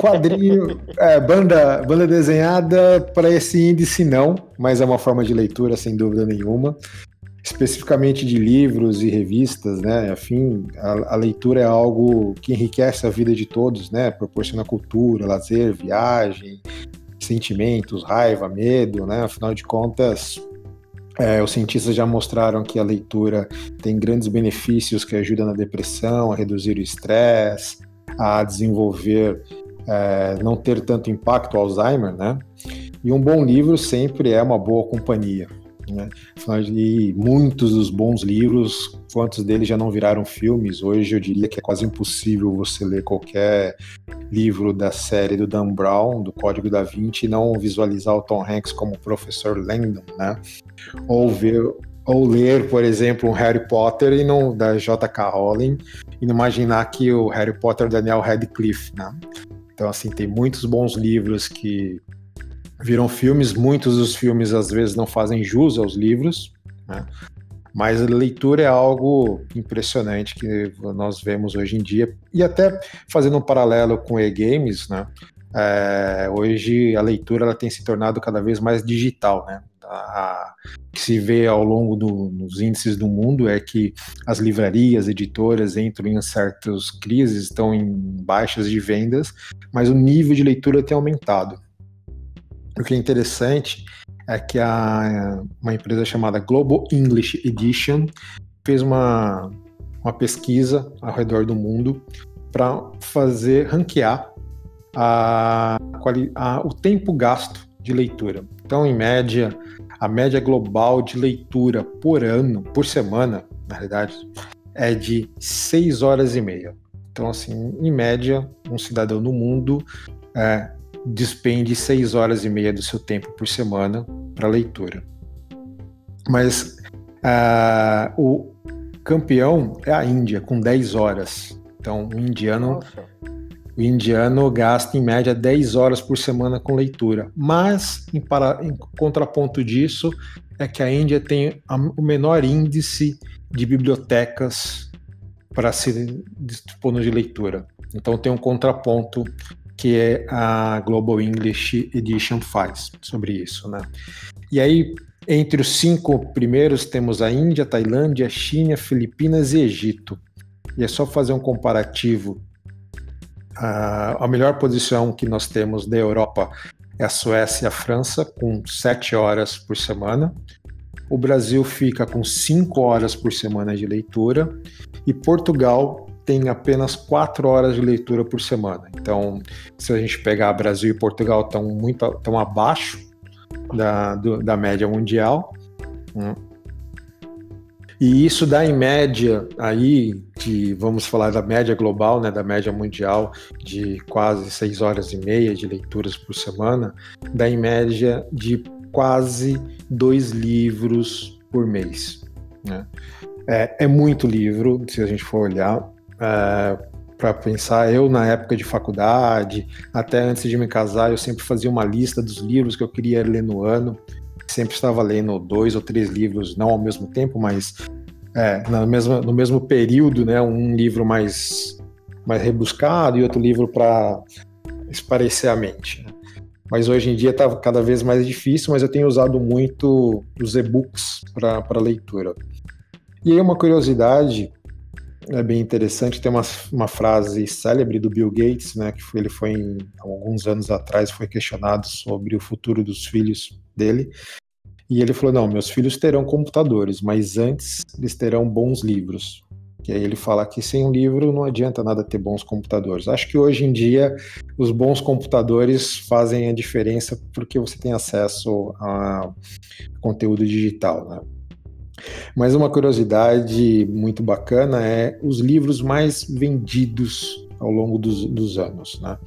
Quadrinho, é, banda, banda desenhada para esse índice não, mas é uma forma de leitura sem dúvida nenhuma. Especificamente de livros e revistas, né? Afim, a, a leitura é algo que enriquece a vida de todos, né? Proporciona cultura, lazer, viagem, sentimentos, raiva, medo, né? Afinal de contas, é, os cientistas já mostraram que a leitura tem grandes benefícios que ajudam na depressão, a reduzir o estresse, a desenvolver é, não ter tanto impacto Alzheimer, né? E um bom livro sempre é uma boa companhia. Né? E muitos dos bons livros, quantos deles já não viraram filmes? Hoje eu diria que é quase impossível você ler qualquer livro da série do Dan Brown, do Código da Vinci, e não visualizar o Tom Hanks como o professor Langdon, né? Ou ver ou ler, por exemplo, um Harry Potter e não da J.K. Rowling e não imaginar que o Harry Potter é Daniel Radcliffe, né? Então assim tem muitos bons livros que viram filmes, muitos dos filmes às vezes não fazem jus aos livros, né? mas a leitura é algo impressionante que nós vemos hoje em dia. E até fazendo um paralelo com e-games, né? É, hoje a leitura ela tem se tornado cada vez mais digital, né? A, que se vê ao longo do, dos índices do mundo é que as livrarias, editoras entram em certas crises, estão em baixas de vendas, mas o nível de leitura tem aumentado. O que é interessante é que a, uma empresa chamada Global English Edition fez uma, uma pesquisa ao redor do mundo para fazer ranquear a, a, o tempo gasto de leitura. Então, em média, a média global de leitura por ano, por semana, na realidade, é de 6 horas e meia. Então, assim, em média, um cidadão no mundo é, despende seis horas e meia do seu tempo por semana para leitura. Mas uh, o campeão é a Índia, com 10 horas. Então, o indiano, o indiano gasta em média 10 horas por semana com leitura. Mas, em, para, em contraponto disso, é que a Índia tem a, o menor índice de bibliotecas para se dispor de leitura. Então, tem um contraponto que é a Global English Edition faz sobre isso, né? E aí, entre os cinco primeiros, temos a Índia, Tailândia, China, Filipinas e Egito. E é só fazer um comparativo. A melhor posição que nós temos da Europa é a Suécia e a França, com sete horas por semana. O Brasil fica com cinco horas por semana de leitura. E Portugal tem apenas quatro horas de leitura por semana. Então, se a gente pegar Brasil e Portugal estão muito estão abaixo da, do, da média mundial. E isso dá em média aí de, vamos falar da média global, né, da média mundial de quase seis horas e meia de leituras por semana, dá em média de quase dois livros por mês. Né? É, é muito livro, se a gente for olhar é, para pensar. Eu, na época de faculdade, até antes de me casar, eu sempre fazia uma lista dos livros que eu queria ler no ano. Sempre estava lendo dois ou três livros, não ao mesmo tempo, mas é, na mesma, no mesmo período, né? Um livro mais, mais rebuscado e outro livro para esparecer a mente. Né? Mas hoje em dia está cada vez mais difícil, mas eu tenho usado muito os e-books para leitura. E aí uma curiosidade é bem interessante. Tem uma, uma frase célebre do Bill Gates, né, que foi, ele foi em, alguns anos atrás foi questionado sobre o futuro dos filhos dele. E ele falou: "Não, meus filhos terão computadores, mas antes eles terão bons livros". E aí ele fala que sem um livro não adianta nada ter bons computadores. Acho que hoje em dia os bons computadores fazem a diferença porque você tem acesso a conteúdo digital, né? Mas uma curiosidade muito bacana é os livros mais vendidos ao longo dos, dos anos, né?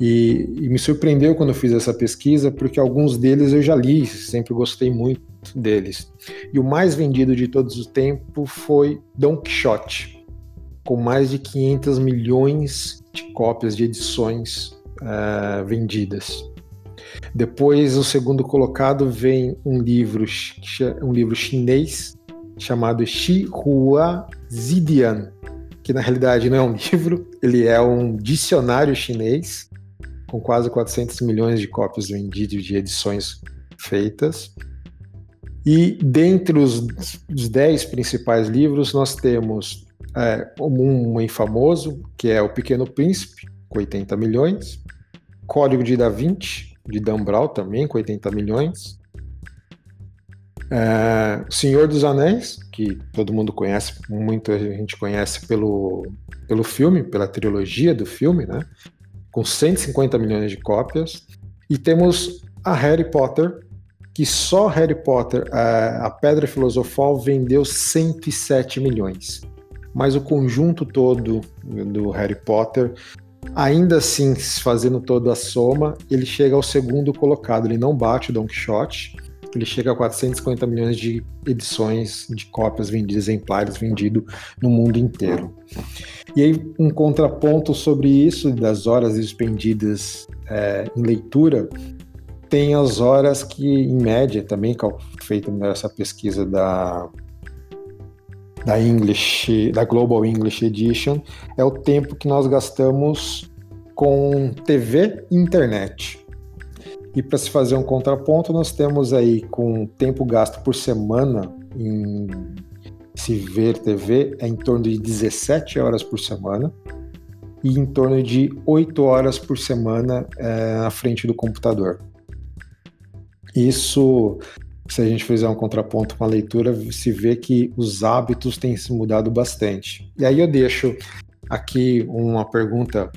E, e, me surpreendeu quando eu fiz essa pesquisa, porque alguns deles eu já li, sempre gostei muito deles. E o mais vendido de todos os tempos foi Don Quixote, com mais de 500 milhões de cópias de edições uh, vendidas. Depois, o segundo colocado vem um livro, um livro chinês chamado Hua Zidian, que na realidade não é um livro, ele é um dicionário chinês com quase 400 milhões de cópias vendidas de edições feitas. E dentre os, os dez principais livros, nós temos é, um bem famoso, que é O Pequeno Príncipe, com 80 milhões, Código de Da Vinci, de Dan Brown também, com 80 milhões. É, Senhor dos Anéis, que todo mundo conhece, muita gente conhece pelo, pelo filme, pela trilogia do filme, né? Com 150 milhões de cópias. E temos a Harry Potter, que só Harry Potter, a, a Pedra Filosofal, vendeu 107 milhões. Mas o conjunto todo do Harry Potter, ainda assim, fazendo toda a soma, ele chega ao segundo colocado. Ele não bate o Don Quixote, ele chega a 450 milhões de edições de cópias vendidas, exemplares vendidos no mundo inteiro. E aí, um contraponto sobre isso, das horas expendidas é, em leitura, tem as horas que, em média, também feita nessa pesquisa da, da English, da Global English Edition, é o tempo que nós gastamos com TV e internet. E para se fazer um contraponto, nós temos aí com tempo gasto por semana em se ver TV é em torno de 17 horas por semana e em torno de 8 horas por semana é, na frente do computador. Isso, se a gente fizer um contraponto com a leitura, se vê que os hábitos têm se mudado bastante. E aí eu deixo aqui uma pergunta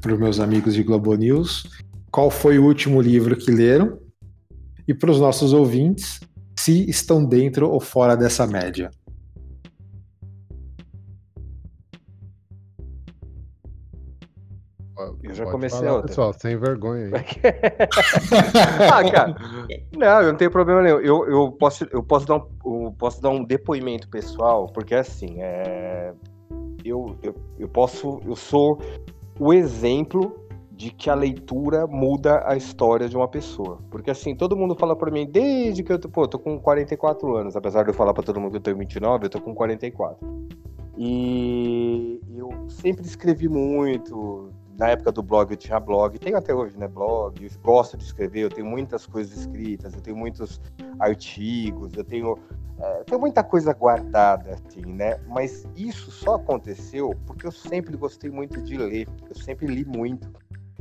para os meus amigos de Globo News qual foi o último livro que leram e para os nossos ouvintes se estão dentro ou fora dessa média. Eu já comecei falar, outra. Pessoal, sem vergonha aí. ah, cara. Não, eu não tenho problema nenhum. Eu, eu, posso, eu, posso, dar um, eu posso dar um depoimento pessoal, porque assim, é... eu, eu, eu posso. Eu sou o exemplo de que a leitura muda a história de uma pessoa. Porque assim, todo mundo fala para mim, desde que eu, pô, tô com 44 anos, apesar de eu falar para todo mundo que eu tenho 29, eu tô com 44. E eu sempre escrevi muito, na época do blog eu tinha blog, tenho até hoje, né, blog, eu gosto de escrever, eu tenho muitas coisas escritas, eu tenho muitos artigos, eu tenho, é, tenho muita coisa guardada, assim, né, mas isso só aconteceu porque eu sempre gostei muito de ler, eu sempre li muito.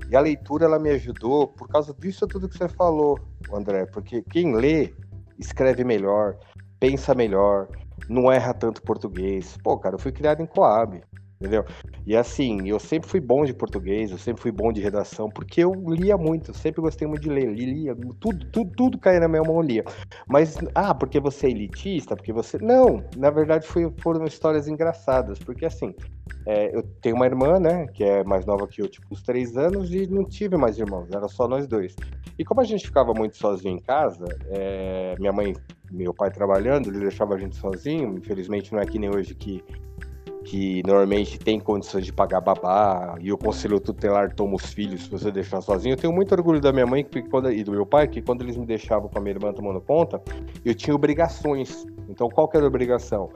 E a leitura ela me ajudou por causa disso tudo que você falou, André, porque quem lê escreve melhor, pensa melhor, não erra tanto português. Pô, cara, eu fui criado em Coab entendeu? E assim, eu sempre fui bom de português, eu sempre fui bom de redação, porque eu lia muito, sempre gostei muito de ler, lia, tudo, tudo, tudo caía na minha mão, lia. Mas, ah, porque você é elitista, porque você... Não, na verdade foi, foram histórias engraçadas, porque assim, é, eu tenho uma irmã, né, que é mais nova que eu, tipo, uns três anos, e não tive mais irmãos, era só nós dois. E como a gente ficava muito sozinho em casa, é, minha mãe meu pai trabalhando, ele deixava a gente sozinho. Infelizmente, não é que nem hoje que que normalmente tem condições de pagar babá, e o conselho tutelar toma os filhos se você deixar sozinho. Eu tenho muito orgulho da minha mãe quando, e do meu pai, que quando eles me deixavam com a minha irmã tomando conta, eu tinha obrigações. Então, qual que era a obrigação?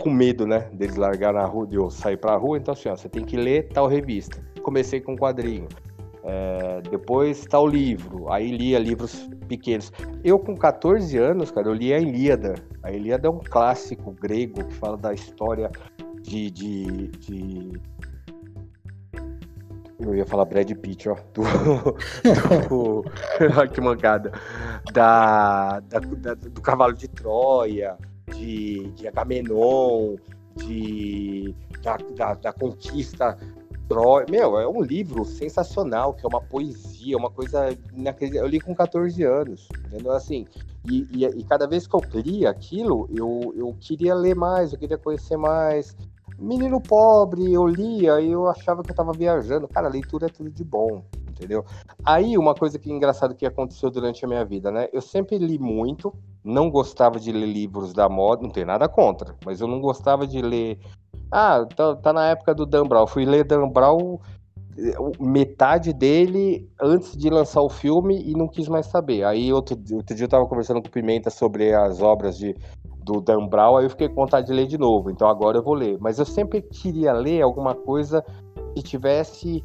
Com medo, né, deles largar na rua, de eu sair pra rua, então assim, ó, você tem que ler tal revista. Comecei com um quadrinho. É, depois tal livro, aí lia livros pequenos. Eu, com 14 anos, cara, eu li a Ilíada. A Ilíada é um clássico grego que fala da história de, de, de... Eu ia falar Brad Pitt, ó. Do. do... que mancada. Da, da, da, do Cavalo de Troia, de, de Agamenon, de, da, da, da conquista Troia. Meu, é um livro sensacional, que é uma poesia, uma coisa. Eu li com 14 anos, entendeu? Assim, e, e, e, cada vez que eu lia aquilo, eu, eu queria ler mais, eu queria conhecer mais menino pobre, eu lia e eu achava que eu tava viajando. Cara, leitura é tudo de bom, entendeu? Aí, uma coisa que é engraçada que aconteceu durante a minha vida, né? Eu sempre li muito, não gostava de ler livros da moda, não tem nada contra, mas eu não gostava de ler. Ah, tá, tá na época do Dan Brown. Fui ler Dan Brown metade dele antes de lançar o filme e não quis mais saber. Aí outro, outro dia eu tava conversando com o Pimenta sobre as obras de do Dan Brown, aí eu fiquei com vontade de ler de novo, então agora eu vou ler. Mas eu sempre queria ler alguma coisa que tivesse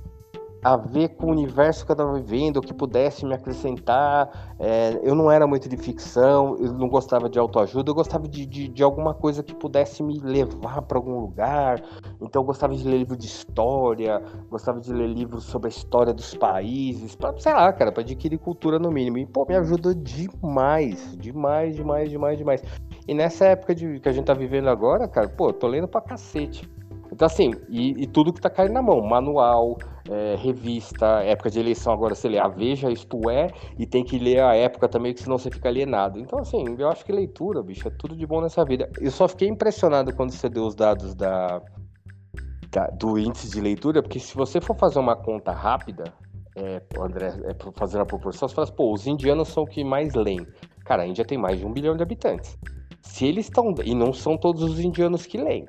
a ver com o universo que eu estava vivendo, que pudesse me acrescentar. É, eu não era muito de ficção, eu não gostava de autoajuda, eu gostava de, de, de alguma coisa que pudesse me levar para algum lugar. Então eu gostava de ler livros de história, gostava de ler livros sobre a história dos países, para sei lá, cara, para adquirir cultura no mínimo. E pô, me ajudou demais, demais, demais, demais, demais. E nessa época de, que a gente tá vivendo agora, cara, pô, tô lendo pra cacete. Então, assim, e, e tudo que tá caindo na mão, manual, é, revista, época de eleição agora você lê a Veja, isto é, e tem que ler a época também, que senão você fica alienado. Então, assim, eu acho que leitura, bicho, é tudo de bom nessa vida. Eu só fiquei impressionado quando você deu os dados da, da do índice de leitura, porque se você for fazer uma conta rápida, é, André, é, fazendo a proporção, você fala assim, pô, os indianos são o que mais leem. Cara, a Índia tem mais de um bilhão de habitantes. Se eles estão. E não são todos os indianos que leem.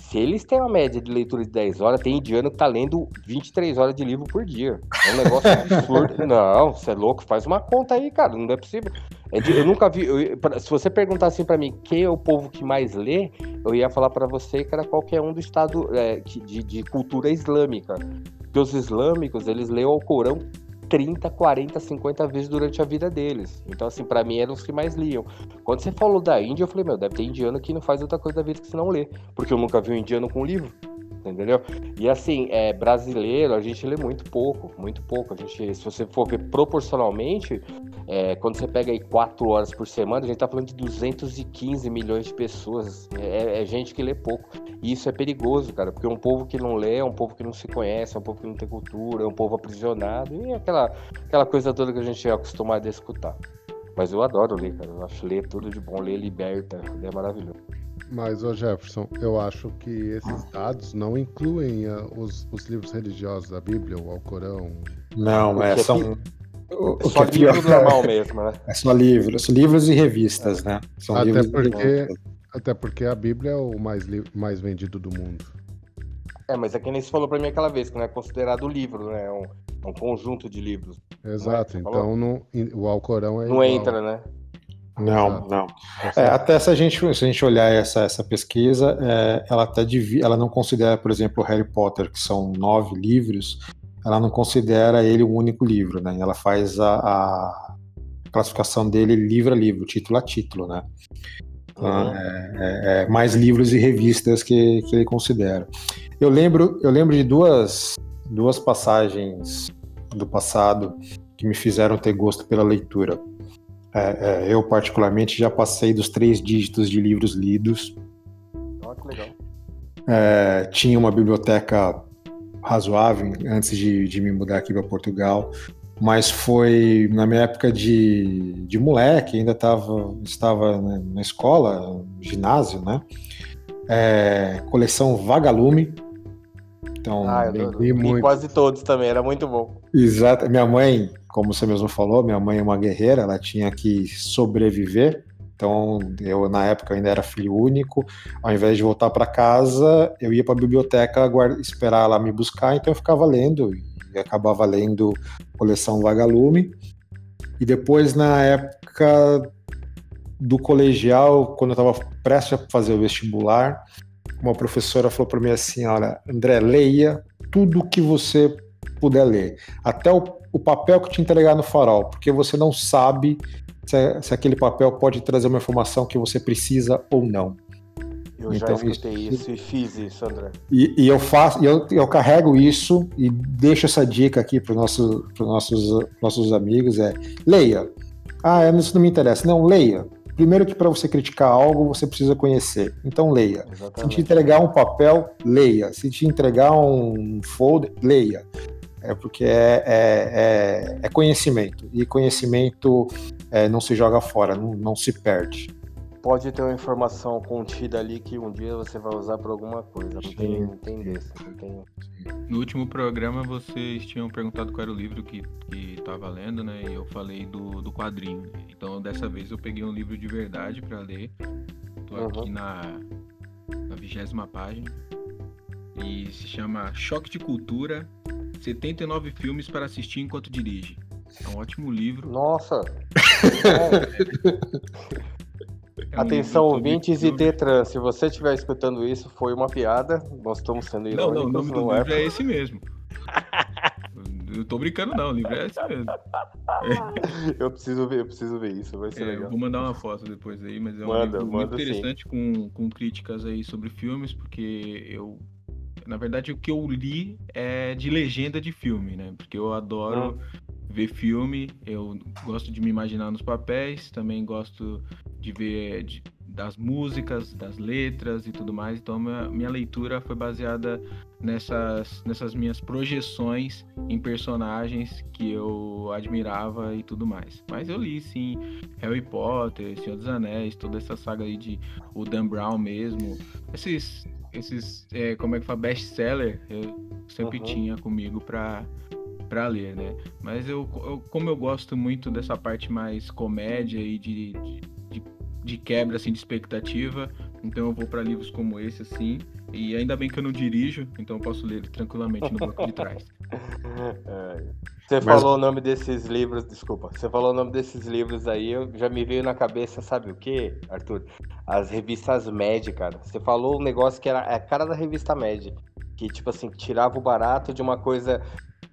Se eles têm uma média de leitura de 10 horas, tem indiano que tá lendo 23 horas de livro por dia. É um negócio absurdo. não, você é louco, faz uma conta aí, cara, não é possível. É eu nunca vi. Eu, se você perguntar assim para mim quem é o povo que mais lê, eu ia falar para você que era qualquer um do estado é, de, de cultura islâmica. Porque os islâmicos, eles leem o Corão 30, 40, 50 vezes durante a vida deles. Então, assim, para mim eram os que mais liam. Quando você falou da Índia, eu falei, meu, deve ter indiano que não faz outra coisa da vida que se não lê. Porque eu nunca vi um indiano com livro entendeu? E assim, é, brasileiro, a gente lê muito pouco, muito pouco. A gente, se você for ver proporcionalmente, é, quando você pega aí quatro horas por semana, a gente tá falando de 215 milhões de pessoas. É, é, gente que lê pouco. E isso é perigoso, cara, porque um povo que não lê é um povo que não se conhece, é um povo que não tem cultura, é um povo aprisionado, e é aquela, aquela coisa toda que a gente é acostumado a escutar. Mas eu adoro ler, cara. Eu acho ler tudo de bom, ler liberta, é maravilhoso. Mas, ô Jefferson, eu acho que esses dados não incluem uh, os, os, livros religiosos da Bíblia, o Alcorão. Não, é, são. O, é só que é livro normal mesmo, né? É só livros, livros e revistas, né? São até, livros porque, até porque a Bíblia é o mais, mais vendido do mundo. É, mas é que nem você falou pra mim aquela vez, que não é considerado livro, né? É um, é um conjunto de livros. Exato, é então não, o Alcorão é. Não igual. entra, né? Não, não. É, até se a gente, se a gente olhar essa, essa pesquisa, é, ela até divi, ela não considera, por exemplo, o Harry Potter, que são nove livros, ela não considera ele um único livro, né? Ela faz a, a classificação dele livro a livro, título a título, né? Uhum. É, é, é, mais livros e revistas que, que ele considera. Eu lembro, eu lembro de duas, duas passagens do passado que me fizeram ter gosto pela leitura. É, é, eu, particularmente, já passei dos três dígitos de livros lidos. Oh, que legal. É, tinha uma biblioteca razoável antes de, de me mudar aqui para Portugal, mas foi na minha época de, de moleque, ainda tava, estava na escola, ginásio, né? É, coleção Vagalume. Então, ah, eu, li, muito. quase todos também, era muito bom. Exato. Minha mãe como você mesmo falou, minha mãe é uma guerreira, ela tinha que sobreviver. Então, eu na época ainda era filho único. Ao invés de voltar para casa, eu ia para a biblioteca guarda, esperar ela me buscar. Então, eu ficava lendo e acabava lendo coleção Vagalume. E depois, na época do colegial, quando eu estava prestes a fazer o vestibular, uma professora falou para mim assim: Olha, André, leia tudo que você puder ler, até o o papel que te entregar no farol, porque você não sabe se, se, aquele papel pode trazer uma informação que você precisa ou não. Eu então, já escutei isso, isso, e fiz isso, André. E, e eu faço, eu, eu carrego isso e deixo essa dica aqui para os nosso, nossos, nossos amigos: é leia. Ah, isso não me interessa. Não, leia. Primeiro que para você criticar algo, você precisa conhecer. Então leia. Exatamente. Se te entregar um papel, leia. Se te entregar um folder, leia é porque é, é, é, é conhecimento, e conhecimento é, não se joga fora, não, não se perde. Pode ter uma informação contida ali que um dia você vai usar para alguma coisa, não tem, não tem desse, não tem... No último programa vocês tinham perguntado qual era o livro que, que tava lendo, né? E eu falei do, do quadrinho. Então dessa vez eu peguei um livro de verdade para ler. Tô uhum. aqui na, na vigésima página. E se chama Choque de Cultura 79 filmes para assistir enquanto dirige. É um ótimo livro. Nossa! é Atenção, ouvintes e Detran, se você estiver escutando isso, foi uma piada. Nós estamos sendo irônicos. Não, não, o nome do livro é esse mesmo. Eu tô brincando, não. O livro é esse mesmo. eu preciso ver, eu preciso ver isso. Vai ser é, legal. vou mandar uma foto depois aí, mas é um manda, livro muito interessante com, com críticas aí sobre filmes, porque eu na verdade, o que eu li é de legenda de filme, né? Porque eu adoro ah. ver filme, eu gosto de me imaginar nos papéis, também gosto de ver, de, das músicas, das letras e tudo mais. Então, minha, minha leitura foi baseada nessas, nessas minhas projeções em personagens que eu admirava e tudo mais. Mas eu li, sim, Harry Potter, Senhor dos Anéis, toda essa saga aí de o Dan Brown mesmo. Esses, esses é, como é que fala, best-seller, eu sempre uhum. tinha comigo para para ler, né? Mas eu, eu, como eu gosto muito dessa parte mais comédia e de, de, de, de quebra assim de expectativa, então eu vou para livros como esse assim. E ainda bem que eu não dirijo, então eu posso ler tranquilamente no banco de trás. É. Você Mas... falou o nome desses livros, desculpa. Você falou o nome desses livros aí, eu já me veio na cabeça, sabe o que, Arthur? As revistas Mad, cara. Você falou um negócio que era a cara da revista Mad. Que, tipo assim, tirava o barato de uma coisa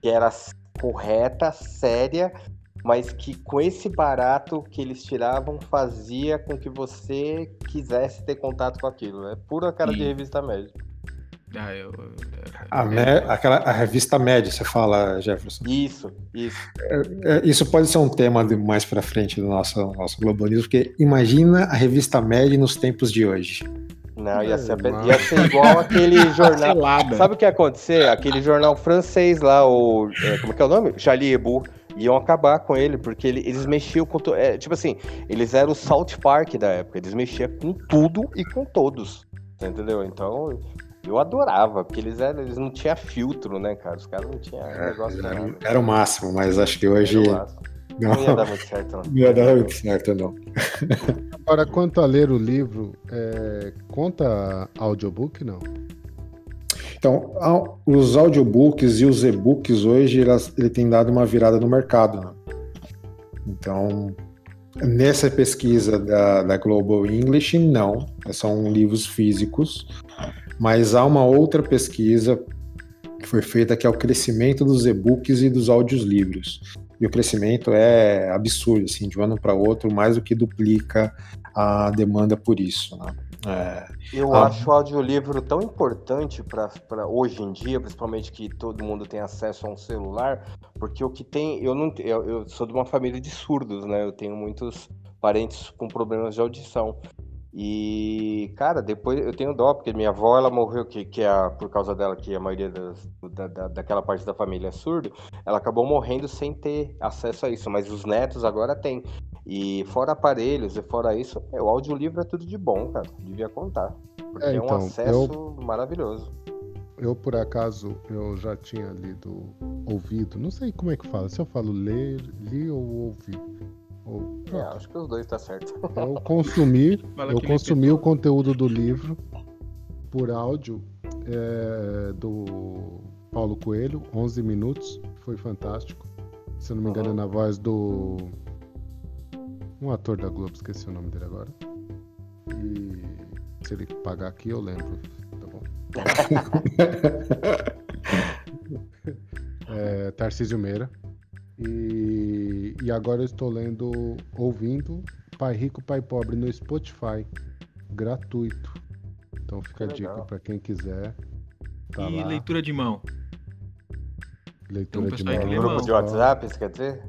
que era correta, séria, mas que com esse barato que eles tiravam fazia com que você quisesse ter contato com aquilo. É pura cara Sim. de revista médica. Ah, eu, eu, a, me, aquela, a revista média, você fala, Jefferson? Isso, isso. É, é, isso pode ser um tema de mais para frente do nosso, nosso globalismo, porque imagina a revista média nos tempos de hoje. Não, ia ser, ia ser igual aquele jornal. Sabe o que ia acontecer? Aquele jornal francês lá, o. É, como é que é o nome? Charlie Hebdo. Iam acabar com ele, porque ele, eles mexiam com. É, tipo assim, eles eram o South Park da época. Eles mexiam com tudo e com todos. Entendeu? Então, eu adorava, porque eles, eram, eles não tinham filtro, né, cara? Os caras não tinham é, negócio. Era, era, o máximo, mas acho que hoje. Não, não ia dar muito certo, não. Não ia dar muito certo, não. Agora, quanto a ler o livro, é, conta audiobook, não? Então, os audiobooks e os e-books hoje, ele tem dado uma virada no mercado. Né? Então, nessa pesquisa da, da Global English, não, são livros físicos, mas há uma outra pesquisa que foi feita que é o crescimento dos e-books e dos audiolivros e o crescimento é absurdo, assim, de um ano para outro, mais do que duplica a demanda por isso. Né? É, eu a... acho o audiolivro tão importante para hoje em dia, principalmente que todo mundo tem acesso a um celular, porque o que tem. Eu, não, eu, eu sou de uma família de surdos, né? Eu tenho muitos parentes com problemas de audição. E, cara, depois eu tenho dó, porque minha avó, ela morreu, que, que é a, por causa dela, que a maioria das, da, da, daquela parte da família é surdo, ela acabou morrendo sem ter acesso a isso, mas os netos agora têm. E fora aparelhos e fora isso, é, o audiolivro é tudo de bom, cara, devia contar. Porque é, então, é um então, acesso eu, maravilhoso. Eu, por acaso, eu já tinha lido, ouvido, não sei como é que fala, se eu falo ler, li ou ouvi é, acho que os dois tá certo. Eu consumi, eu consumi o conteúdo do livro por áudio é, do Paulo Coelho, 11 minutos, foi fantástico. Se eu não me engano, uhum. é na voz do um ator da Globo, esqueci o nome dele agora. E se ele pagar aqui, eu lembro, tá bom? é, Tarcísio Meira. E, e agora eu estou lendo, ouvindo Pai Rico, Pai Pobre no Spotify, gratuito. Então fica a dica para quem quiser. Tá e lá. leitura de mão. Leitura de mão. Grupo de WhatsApp, você quer dizer?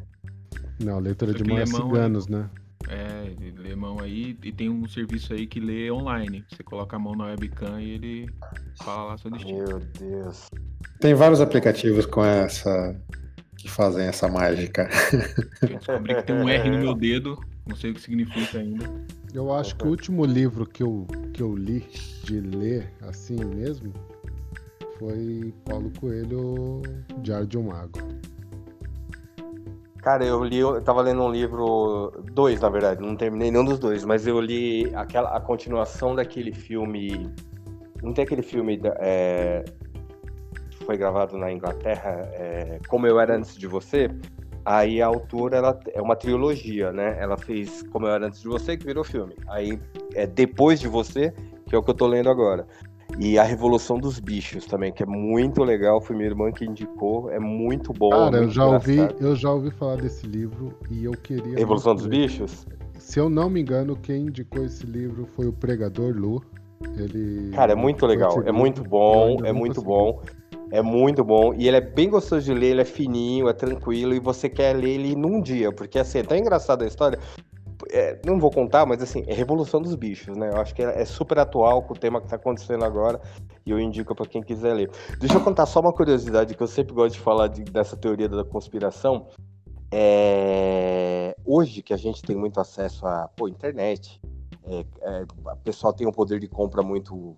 Não, leitura de mão é ciganos, aí. né? É, lê mão aí e tem um serviço aí que lê online. Você coloca a mão na webcam e ele fala lá seu destino. Meu Deus. Tem vários aplicativos com essa que fazem essa mágica. Eu descobri que tem um R no meu dedo, não sei o que significa ainda. Eu acho que o último livro que eu, que eu li, de ler assim mesmo, foi Paulo Coelho, Diário de um Mago. Cara, eu li, eu tava lendo um livro, dois na verdade, não terminei nenhum dos dois, mas eu li aquela, a continuação daquele filme. Não tem aquele filme é, foi gravado na Inglaterra, é, Como Eu Era Antes de Você, aí a autora ela é uma trilogia, né? Ela fez Como Eu Era Antes de Você, que virou filme. Aí é Depois de Você, que é o que eu tô lendo agora. E A Revolução dos Bichos também, que é muito legal, foi minha irmã que indicou, é muito bom. Cara, muito eu já, ouvi, eu já ouvi falar desse livro e eu queria. Revolução dos Bichos? Se eu não me engano, quem indicou esse livro foi o Pregador Lu. Ele. Cara, é muito legal, é muito bom, é muito bom. É muito bom. E ele é bem gostoso de ler, ele é fininho, é tranquilo, e você quer ler ele num dia, porque assim, é tão engraçada a história. é, não vou contar, mas assim, é Revolução dos Bichos, né? Eu acho que é, é super atual com o tema que tá acontecendo agora e eu indico para quem quiser ler. Deixa eu contar só uma curiosidade que eu sempre gosto de falar de, dessa teoria da conspiração. É... Hoje que a gente tem muito acesso à pô, internet, é, é, pessoal tem um poder de compra muito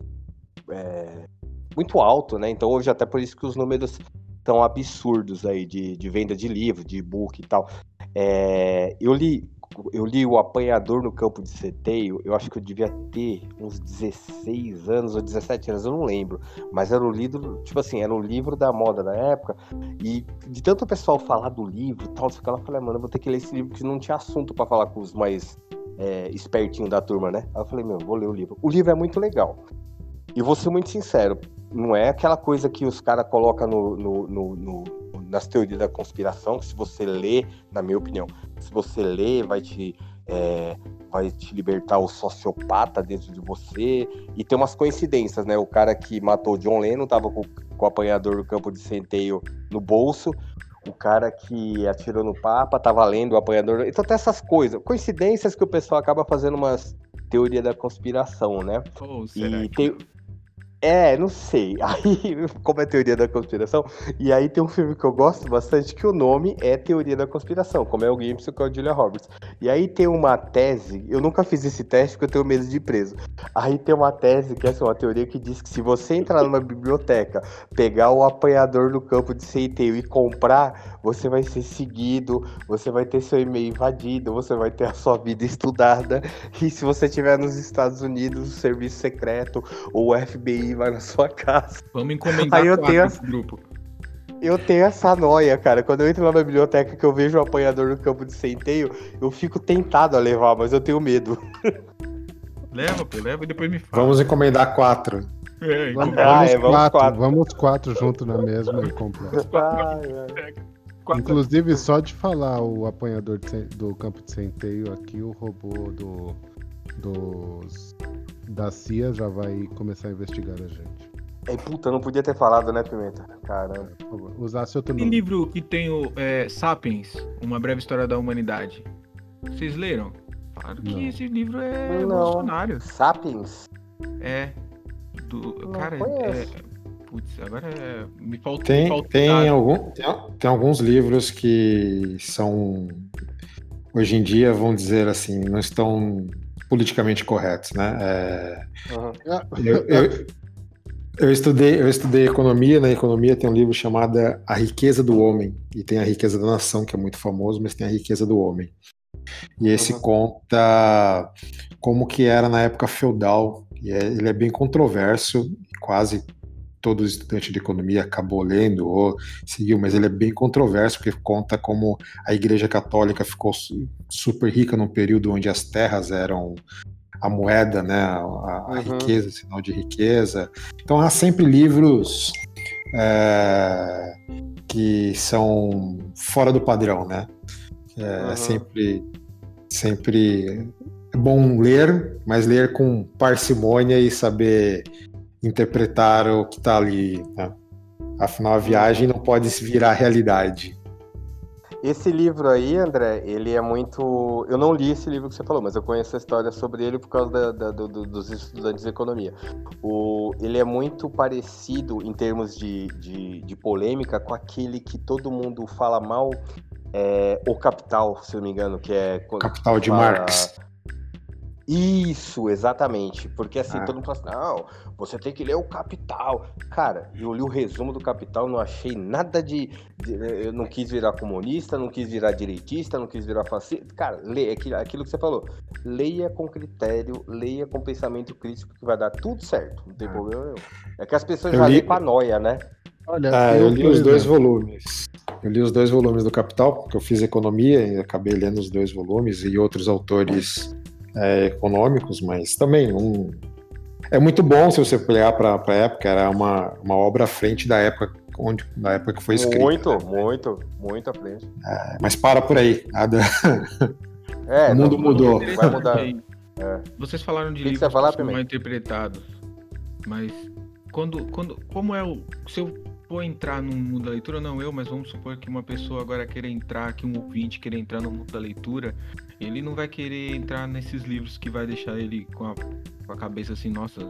é, muito alto, né? Então hoje até por isso que os números tão absurdos aí de, de venda de livro, de e-book e tal. É, eu li eu li O Apanhador no Campo de Seteio, eu acho que eu devia ter uns 16 anos ou 17 anos, eu não lembro. Mas era um livro, tipo assim, era um livro da moda da época. E de tanto o pessoal falar do livro e tal, eu falei, mano, eu vou ter que ler esse livro, porque não tinha assunto para falar com os mais é, espertinhos da turma, né? Aí eu falei, meu, vou ler o livro. O livro é muito legal. E vou ser muito sincero, não é aquela coisa que os caras colocam no, no, no, no, nas teorias da conspiração, que se você lê, na minha opinião, se você lê, vai te, é, vai te libertar o sociopata dentro de você. E tem umas coincidências, né? O cara que matou John Lennon tava com, com o apanhador do campo de centeio no bolso. O cara que atirou no Papa tava lendo o apanhador. Então tem essas coisas, coincidências que o pessoal acaba fazendo umas teoria da conspiração, né? Oh, e tem, é, não sei. Aí, como é teoria da conspiração, e aí tem um filme que eu gosto bastante que o nome é Teoria da Conspiração, como é o Gibson a Julia Roberts. E aí tem uma tese, eu nunca fiz esse teste porque eu tenho medo de ir preso. Aí tem uma tese que é assim, uma teoria que diz que se você entrar numa biblioteca, pegar o apanhador no campo de centeio e comprar, você vai ser seguido, você vai ter seu e-mail invadido, você vai ter a sua vida estudada. E se você estiver nos Estados Unidos, o serviço secreto ou o FBI vai na sua casa. Vamos encomendar Aí eu tenho esse grupo. Eu tenho essa noia, cara. Quando eu entro lá na biblioteca que eu vejo o apanhador no campo de centeio, eu fico tentado a levar, mas eu tenho medo. Leva, pô, leva e depois me fala. Vamos encomendar quatro. É, Vamos. Ah, é, vamos quatro, quatro. vamos quatro junto na mesma e comprar. Quatro- Inclusive, só de falar o apanhador do campo de centeio aqui, o robô do, dos, da CIA já vai começar a investigar a gente. É, puta, não podia ter falado, né, Pimenta? Caramba. Por favor, usasse outro Tem livro que tem o é, Sapiens, Uma Breve História da Humanidade. Vocês leram? Claro que Não. esse livro é Não. revolucionário. Sapiens? É. Do, Não cara, conheço. é. Putz, agora é, me falta. Tem, me falta tem, algum, tem, tem alguns livros que são, hoje em dia, vamos dizer assim, não estão politicamente corretos, né? É, Uhum. eu, eu, eu estudei, eu estudei economia, na economia tem um livro chamado A Riqueza do Homem, e tem a Riqueza da Nação, que é muito famoso, mas tem a Riqueza do Homem. E esse Uhum. conta como que era na época feudal, e é- ele é bem controverso, quase todo estudante de economia acabou lendo ou seguiu, mas ele é bem controverso, porque conta como a Igreja Católica ficou su- super rica num período onde as terras eram a moeda, né, a, a- a Uhum. riqueza, sinal de riqueza. Então há sempre livros é, que são fora do padrão, né? É Uhum. sempre, sempre é bom ler, mas ler com parcimônia e saber interpretar o que está ali. Né? Afinal, a viagem não pode se virar realidade. Esse livro aí, André, ele é muito. Eu não li esse livro que você falou, mas eu conheço a história sobre ele por causa da- da- do- do- dos estudantes de economia. O... Ele é muito parecido em termos de, de, de polêmica com aquele que todo mundo fala mal, é, O Capital, se eu não me engano, que é. Capital de fala- Marx. Isso, exatamente. Porque assim, Ah. todo mundo fala assim, não, você tem que ler o Capital. Cara, eu li o resumo do Capital, não achei nada de. de- eu não quis virar comunista, não quis virar direitista, não quis virar fascista. Cara, lê aquilo, aquilo que você falou. Leia com critério, leia com pensamento crítico, que vai dar tudo certo. Não tem Ah. problema nenhum. É que as pessoas Eu já li- lêem com a noia, né? Olha, Ah, eu li por os dois volumes. Eu li os dois volumes do Capital, porque eu fiz economia e acabei lendo os dois volumes e outros autores é, econômicos, mas também um... é muito bom se você olhar para a época, era uma, uma obra à frente da época onde da época que foi escrita. Muito, né? muito, muito à frente. É, mas para por aí. Nada. É, O mundo não- mudou. Vai mudar. É. Vocês falaram de Que que livros falar, que Pimenta? mal interpretados, mas quando, quando, como é o se eu for entrar no mundo da leitura, não eu, mas vamos supor que uma pessoa agora queira entrar, que um ouvinte queira entrar no mundo da leitura, ele não vai querer entrar nesses livros que vai deixar ele com a, com a cabeça assim, nossa,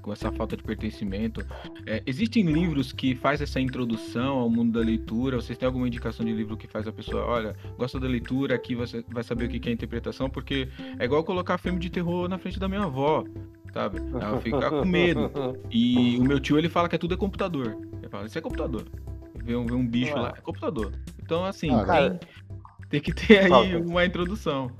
com essa falta de pertencimento. É, existem livros que faz essa introdução ao mundo da leitura? Vocês têm alguma indicação de livro que faz a pessoa, olha, gosta da leitura, aqui você vai saber o que é interpretação, porque é igual colocar filme de terror na frente da minha avó sabe? Ela fica com medo. E o meu tio, ele fala que é tudo é computador. Ele fala, isso é computador. Vê um, vê um bicho lá, é computador. Então, assim, ah, tem, tem, que ter aí uma introdução.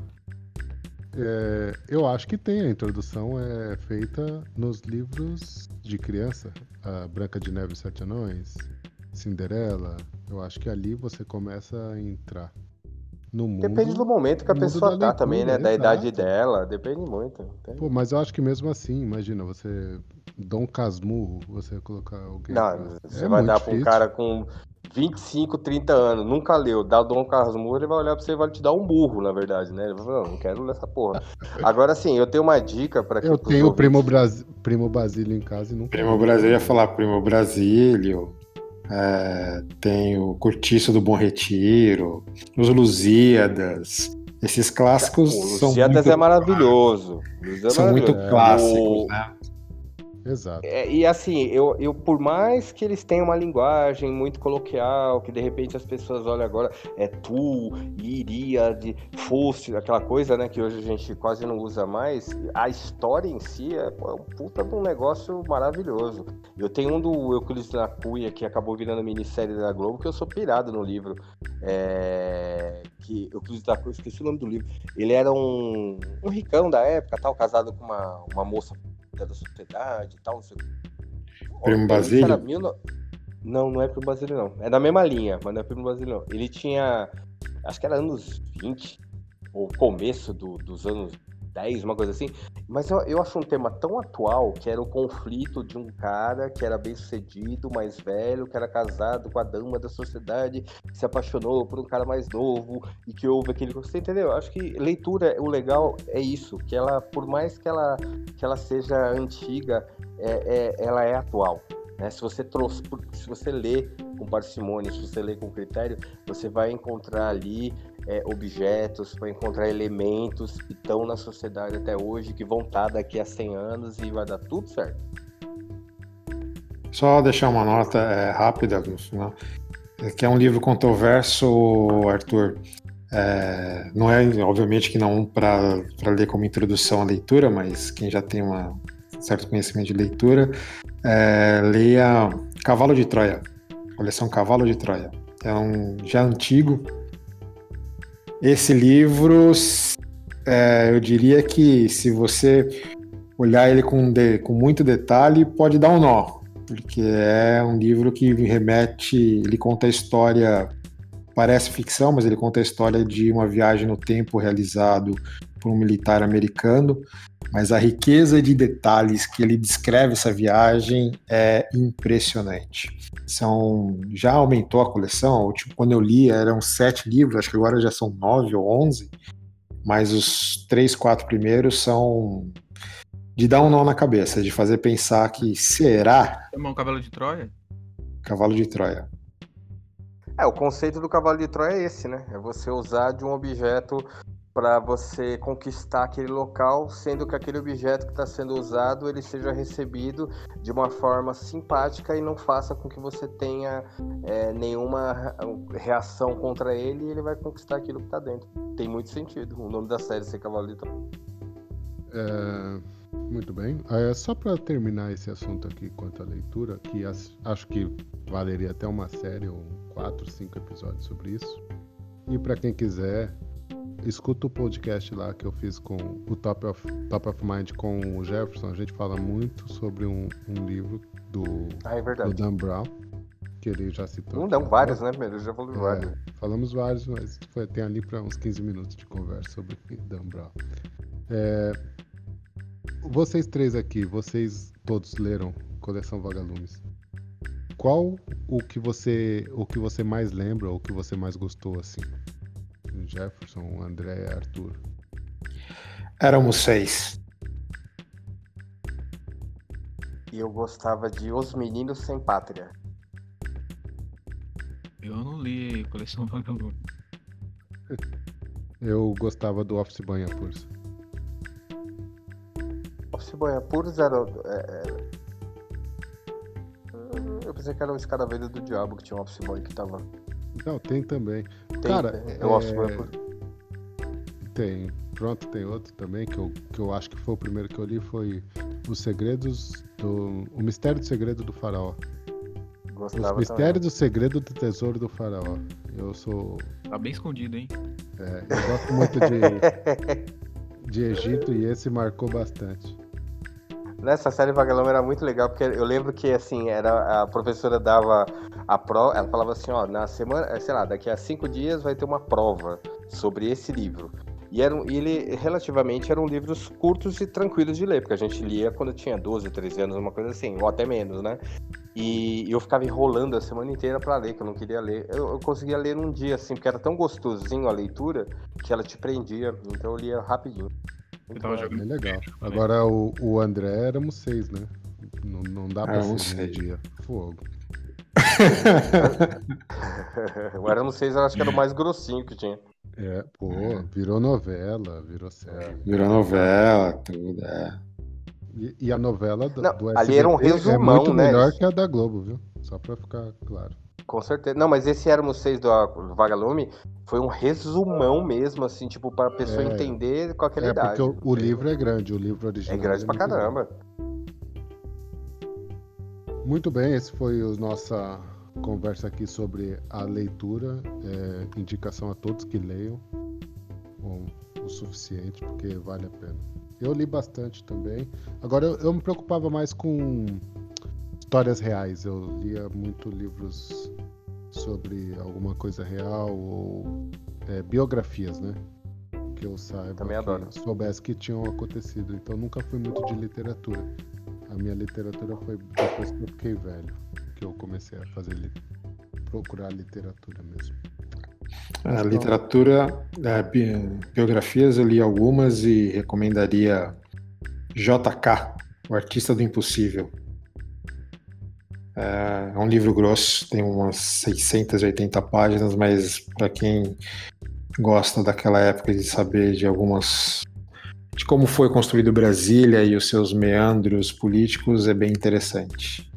É, eu acho que tem. A introdução é feita nos livros de criança. A Branca de Neve e Sete Anões, Cinderela. Eu acho que ali você começa a entrar no mundo. Depende do momento que a pessoa tá também, né? Da idade dela, depende muito. Pô, mas eu acho que mesmo assim, imagina, você. Dom Casmurro, você colocar alguém. Não, pra... você é vai dar pra um cara com 25, 30 anos, nunca leu, dá o Dom Casmurro, ele vai olhar pra você e vai te dar um burro, na verdade, né? Ele vai falar, não, não quero ler essa porra. Agora sim, eu tenho uma dica para que. Eu tenho o Primo, Bras... Primo Basílio em casa e não. Primo Brasílio, ia falar Primo Brasílio. É, tem o Cortiço do Bom Retiro, os Lusíadas. Esses clássicos o são. Lusíadas muito... é maravilhoso. É são muito clássicos, o... né? Exato. É, e assim, eu, eu, por mais que eles tenham uma linguagem muito coloquial, que de repente as pessoas olham agora, é tu, iria, de fosse, aquela coisa, né, que hoje a gente quase não usa mais, a história em si é, é um puta de um negócio maravilhoso. Eu tenho um do Euclides da Cunha, que acabou virando minissérie da Globo, que eu sou pirado no livro. É, que Euclides da Cunha, esqueci o nome do livro. Ele era um, um ricão da época, tal, casado com uma, uma moça da sociedade e tal, não sei Primo Basílio? Mil... Não, não é Primo Basílio, não. É da mesma linha, mas não é Primo Basílio, não. Ele tinha, acho que era anos 20, ou começo do, dos anos 10, uma coisa assim. Mas eu, eu acho um tema tão atual que era o conflito de um cara que era bem sucedido, mais velho, que era casado com a dama da sociedade, que se apaixonou por um cara mais novo e que houve aquele. Você entendeu? Acho que leitura, o legal é isso, que ela, por mais que ela, que ela seja antiga, é, é ela é atual. Né? Se você trouxe, se você lê com parcimônia, se você lê com critério, você vai encontrar ali é, objetos, vai encontrar elementos que estão na sociedade até hoje, que vão estar daqui a 100 anos e vai dar tudo certo. Só deixar uma nota é, rápida no final, é que é um livro controverso, Arthur. É, não é, obviamente, que não para ler como introdução à leitura, mas quem já tem um certo conhecimento de leitura, é, leia Cavalo de Troia, coleção Cavalo de Troia. É um já antigo, esse livro, é, eu diria que se você olhar ele com, de, com muito detalhe, pode dar um nó, porque é um livro que remete, ele conta a história, parece ficção, mas ele conta a história de uma viagem no tempo realizado por um militar americano, mas a riqueza de detalhes que ele descreve essa viagem é impressionante. São já aumentou a coleção. Tipo, quando eu li eram sete livros, acho que agora já são nove ou onze. Mas os três, quatro primeiros são de dar um nó na cabeça, de fazer pensar que será. É um cavalo de Troia? Cavalo de Troia. É, o conceito do cavalo de Troia é esse, né? É você usar de um objeto para você conquistar aquele local, sendo que aquele objeto que está sendo usado ele seja recebido de uma forma simpática e não faça com que você tenha é, nenhuma reação contra ele e ele vai conquistar aquilo que está dentro. Tem muito sentido. O nome da série ser Cavalo. É, muito bem. É, só para terminar esse assunto aqui quanto à leitura, que as, acho que valeria até uma série ou quatro, cinco episódios sobre isso. E para quem quiser escuta o podcast lá que eu fiz com o Top of, Top of Mind com o Jefferson. A gente fala muito sobre um, um livro do, ah, é do Dan Brown, que ele já citou. Não, não, vários, né? Ele já falou é, vários. Falamos vários, mas foi, tem ali para uns 15 minutos de conversa sobre Dan Brown. É, vocês três aqui, vocês todos leram Coleção Vagalumes. Qual o que você o que você mais lembra ou o que você mais gostou assim? Jefferson, André, Arthur? Éramos seis. E eu gostava de Os Meninos Sem Pátria. Eu não li Coleção Vagalume. Eu gostava do Office Banha Purs. Office Banha Purs era. É, é... Eu pensei que era o escaravelho do diabo que tinha um Office Boy que tava. Não, tem também. Tem, Cara, o Office é. Tem. Pronto, tem outro também que eu, que eu acho que foi o primeiro que eu li foi Os Segredos do. O Mistério do Segredo do Faraó. Os Gostava Mistérios do Segredo do Tesouro do Faraó. Eu sou. Tá bem escondido, hein? é, eu gosto muito de, de Egito e esse marcou bastante. Nessa série Vagalume era muito legal, porque eu lembro que, assim, era, a professora dava a prova, ela falava assim, ó, na semana, sei lá, daqui a cinco dias vai ter uma prova sobre esse livro. E, era, um- e ele, relativamente, eram livros curtos e tranquilos de ler, porque a gente lia quando eu tinha 12, 13 anos, uma coisa assim, ou até menos, né? E eu ficava enrolando a semana inteira pra ler, que eu não queria ler. Eu, eu conseguia ler num dia, assim, porque era tão gostosinho a leitura, que ela te prendia, então eu lia rapidinho. Eu tava jogando. Bem legal. Agora o, o André éramos seis, né? Não, não dá pra Éramos ser um dia. Fogo. o Éramos Seis eu acho que era o mais grossinho que tinha. É, pô, virou novela, virou série. Virou novela, tudo, é. E, e a novela do, Não, do ali era um SBT é resumão, muito né? melhor que a da Globo, viu? Só pra ficar claro. Com certeza. Não, mas esse Éramos Seis do do Vagalume foi um resumão mesmo, assim, tipo, pra pessoa É. entender com aquela É, idade. porque o, o livro é grande, o livro original. É grande pra muito caramba. Muito bem, esse foi a nossa conversa aqui sobre a leitura. É, indicação a todos que leiam Bom, o suficiente, porque vale a pena. Eu li bastante também. Agora, eu, eu me preocupava mais com histórias reais. Eu lia muito livros sobre alguma coisa real ou é, biografias, né? Que eu saiba, Também que soubesse que tinham acontecido. Então, nunca fui muito de literatura. A minha literatura foi depois que eu fiquei velho, que eu comecei a fazer li- procurar literatura mesmo. A literatura, é, bi- biografias, eu li algumas e recomendaria JK, O Artista do Impossível. É é um livro grosso, tem umas 680 páginas, mas para quem gosta daquela época de saber de algumas. de como foi construído Brasília e os seus meandros políticos, é bem interessante.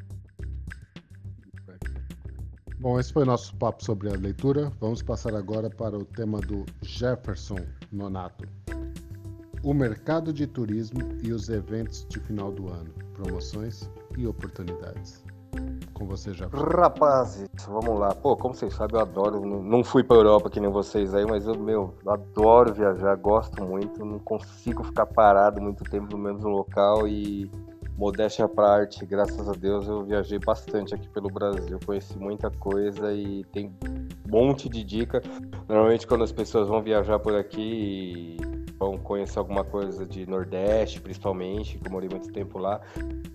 Bom, esse foi nosso papo sobre a leitura. Vamos passar agora para o tema do Jefferson Nonato. O mercado de turismo e os eventos de final do ano, promoções e oportunidades. Com você, Jefferson. Rapazes, vamos lá. Pô, como vocês sabem, eu adoro. Não fui pra Europa que nem vocês aí, mas eu, meu, adoro viajar, gosto muito. Não consigo ficar parado muito tempo no mesmo local e modéstia à parte, graças a Deus eu viajei bastante aqui pelo Brasil, conheci muita coisa e tem um monte de dica. Normalmente quando as pessoas vão viajar por aqui vão conhecer alguma coisa de Nordeste, principalmente, que eu morei muito tempo lá,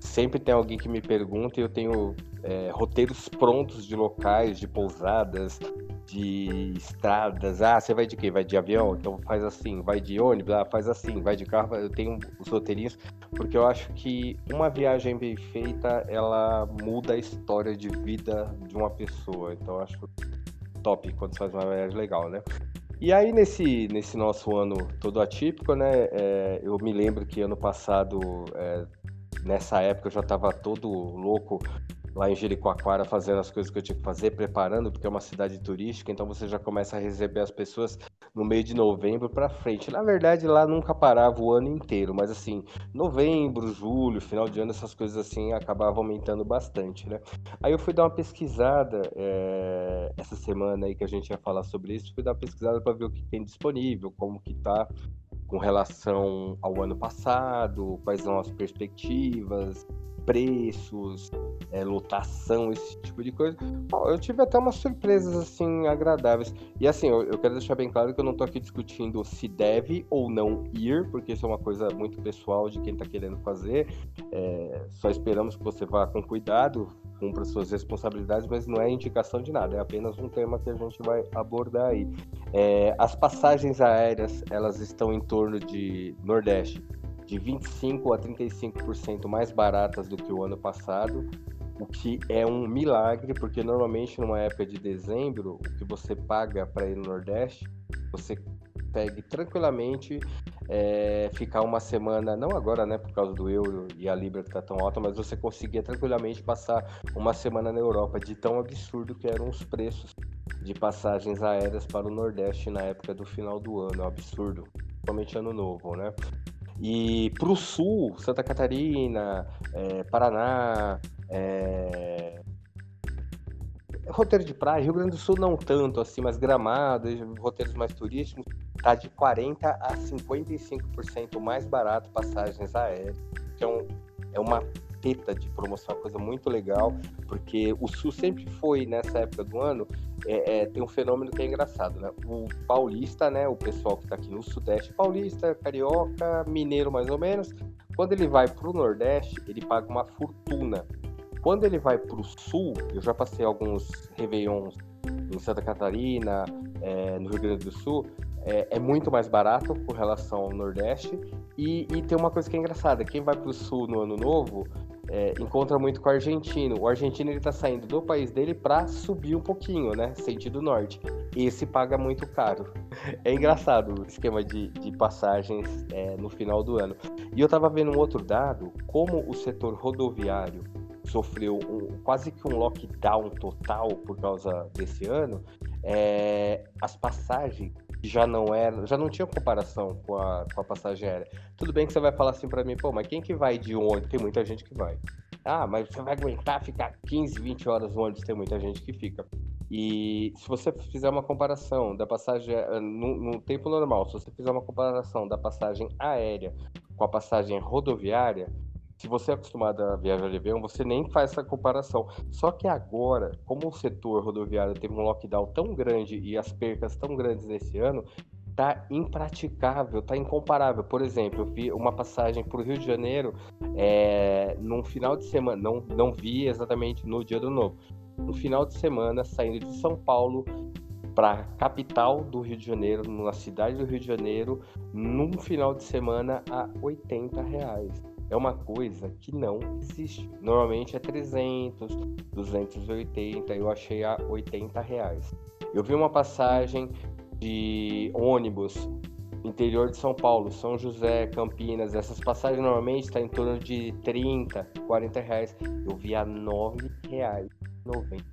sempre tem alguém que me pergunta e eu tenho é, roteiros prontos de locais, de pousadas, de estradas. Ah, você vai de quê? Vai de avião? Então faz assim. Vai de ônibus? Ah, faz assim. Vai de carro? Eu tenho os roteirinhos, porque eu acho que uma viagem bem feita, ela muda a história de vida de uma pessoa. Então eu acho top quando você faz uma viagem legal, né? E aí, nesse, nesse nosso ano todo atípico, né? é, eu me lembro que ano passado, é, nessa época, eu já estava todo louco lá em Jericoacoara fazendo as coisas que eu tinha que fazer, preparando, porque é uma cidade turística, então você já começa a receber as pessoas no meio de novembro para frente. Na verdade, lá nunca parava o ano inteiro, mas assim, novembro, julho, final de ano, essas coisas assim acabavam aumentando bastante, né? Aí eu fui dar uma pesquisada é, essa semana aí que a gente ia falar sobre isso, fui dar uma pesquisada para ver o que tem disponível, como que tá com relação ao ano passado, quais são as perspectivas, preços, é, lotação, esse tipo de coisa. Bom, eu tive até umas surpresas assim agradáveis. E assim, eu, eu quero deixar bem claro que eu não tô aqui discutindo se deve ou não ir, porque isso é uma coisa muito pessoal de quem tá querendo fazer. É, só esperamos que você vá com cuidado, cumpra suas responsabilidades, mas não é indicação de nada, é apenas um tema que a gente vai abordar aí. É, as passagens aéreas, elas estão em torno de Nordeste de 25 a 35% mais baratas do que o ano passado. o que é um milagre, porque normalmente numa época de dezembro, o que você paga para ir no Nordeste, você pega tranquilamente é, ficar uma semana, não agora, né, por causa do euro e a libra que tá tão alta, mas você conseguia tranquilamente passar uma semana na Europa, de tão absurdo que eram os preços de passagens aéreas para o Nordeste na época do final do ano, é absurdo, principalmente ano novo, né? E para o sul, Santa Catarina, é, Paraná, é... roteiro de praia, Rio Grande do Sul não tanto assim, mas Gramado, roteiros mais turísticos, tá de 40 a 55% mais barato passagens aéreas, um, é uma teta de promoção, coisa muito legal, porque o Sul sempre foi, nessa época do ano, é, é, tem um fenômeno que é engraçado, né? O paulista, né? O pessoal que está aqui no Sudeste paulista, carioca, mineiro mais ou menos, quando ele vai para o Nordeste, ele paga uma fortuna. Quando ele vai para o Sul, eu já passei alguns Réveillons em Santa Catarina, é, no Rio Grande do Sul, é, é, muito mais barato com relação ao Nordeste. E, e, tem uma coisa que é engraçada: quem vai para o Sul no Ano Novo é, encontra muito com o argentino. O argentino ele está saindo do país dele para subir um pouquinho, né? Sentido norte. Esse paga muito caro. É engraçado o esquema de, de passagens é, no final do ano. E eu estava vendo um outro dado, como o setor rodoviário sofreu um, quase que um lockdown total por causa desse ano, é, as passagens já não era, já não tinha comparação com a, com a passagem aérea. Tudo bem que você vai falar assim para mim, pô, mas quem que vai de ônibus? Tem muita gente que vai. Ah, mas você vai aguentar ficar 15, 20 horas no ônibus? Tem muita gente que fica. E se você fizer uma comparação da passagem eh, no, no tempo normal, se você fizer uma comparação da passagem aérea com a passagem rodoviária, se você é acostumado a viajar de avião, você nem faz essa comparação. Só que agora, como o setor rodoviário teve um lockdown tão grande e as percas tão grandes nesse ano, tá impraticável, tá incomparável. Por exemplo, eu vi uma passagem para o Rio de Janeiro é, num final de semana, não, não vi exatamente no dia do novo, no final de semana, saindo de São Paulo para capital do Rio de Janeiro, na cidade do Rio de Janeiro, num final de semana a 80 reais é uma coisa que não existe. Normalmente é 300, 280, eu achei a 80 reais. Eu vi uma passagem de ônibus interior de São Paulo, São José, Campinas, essas passagens normalmente estão tá em torno de 30, 40 reais. Eu vi a 9 reais 90.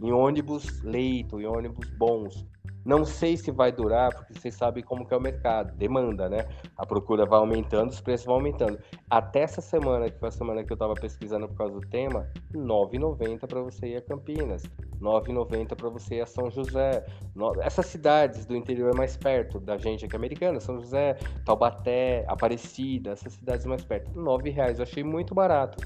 Em ônibus leito, em ônibus bons. Não sei se vai durar, porque vocês sabem como que é o mercado, demanda, né? A procura vai aumentando, os preços vão aumentando. Até essa semana, que foi a semana que eu estava pesquisando por causa do tema, R$ 9,90 para você ir a Campinas, R$ 9,90 para você ir a São José. Essas cidades do interior mais perto da gente aqui americana, São José, Taubaté, Aparecida, essas cidades mais perto, R$ reais. Eu achei muito barato.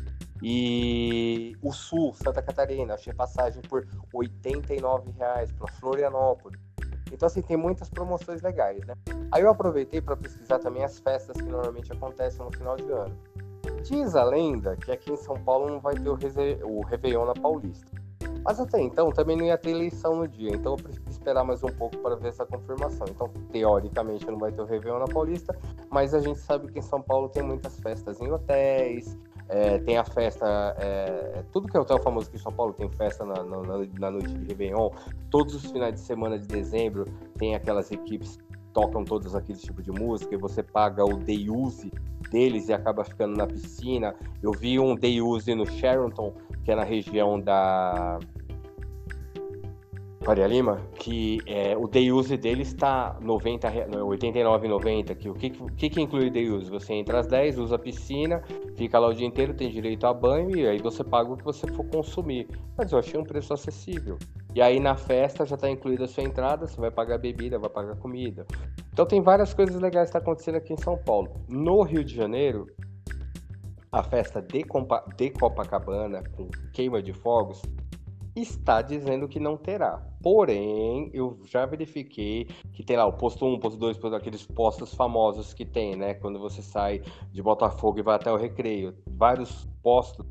E o Sul, Santa Catarina, achei passagem por R$ 89,00 para Florianópolis. Então, assim, tem muitas promoções legais, né? Aí eu aproveitei para pesquisar também as festas que normalmente acontecem no final de ano. Diz a lenda que aqui em São Paulo não vai ter o, Reze... o Réveillon na Paulista. Mas até então também não ia ter eleição no dia, então eu preciso esperar mais um pouco para ver essa confirmação. Então, teoricamente, não vai ter o Réveillon na Paulista, mas a gente sabe que em São Paulo tem muitas festas em hotéis, é, tem a festa, é, tudo que é hotel famoso aqui em São Paulo tem festa na, na, na, noite de Réveillon. Todos os finais de semana de dezembro tem aquelas equipes tocam todos aqueles tipos de música e você paga o day use deles e acaba ficando na piscina. Eu vi um day use no Sheraton, que é na região da Faria Lima, que é, o day use dele está 90, 89,90. Que, o que, que, que inclui o day use? Você entra às 10, usa a piscina, fica lá o dia inteiro, tem direito a banho e aí você paga o que você for consumir. Mas eu achei um preço acessível. E aí na festa já está incluída a sua entrada, você vai pagar bebida, vai pagar comida. Então tem várias coisas legais que estão tá acontecendo aqui em São Paulo. No Rio de Janeiro, a festa de, Compa de Copacabana, com queima de fogos, está dizendo que não terá. Porém, eu já verifiquei que tem lá o posto 1, posto 2, aqueles postos famosos que tem, né? Quando você sai de Botafogo e vai até o Recreio. Vários postos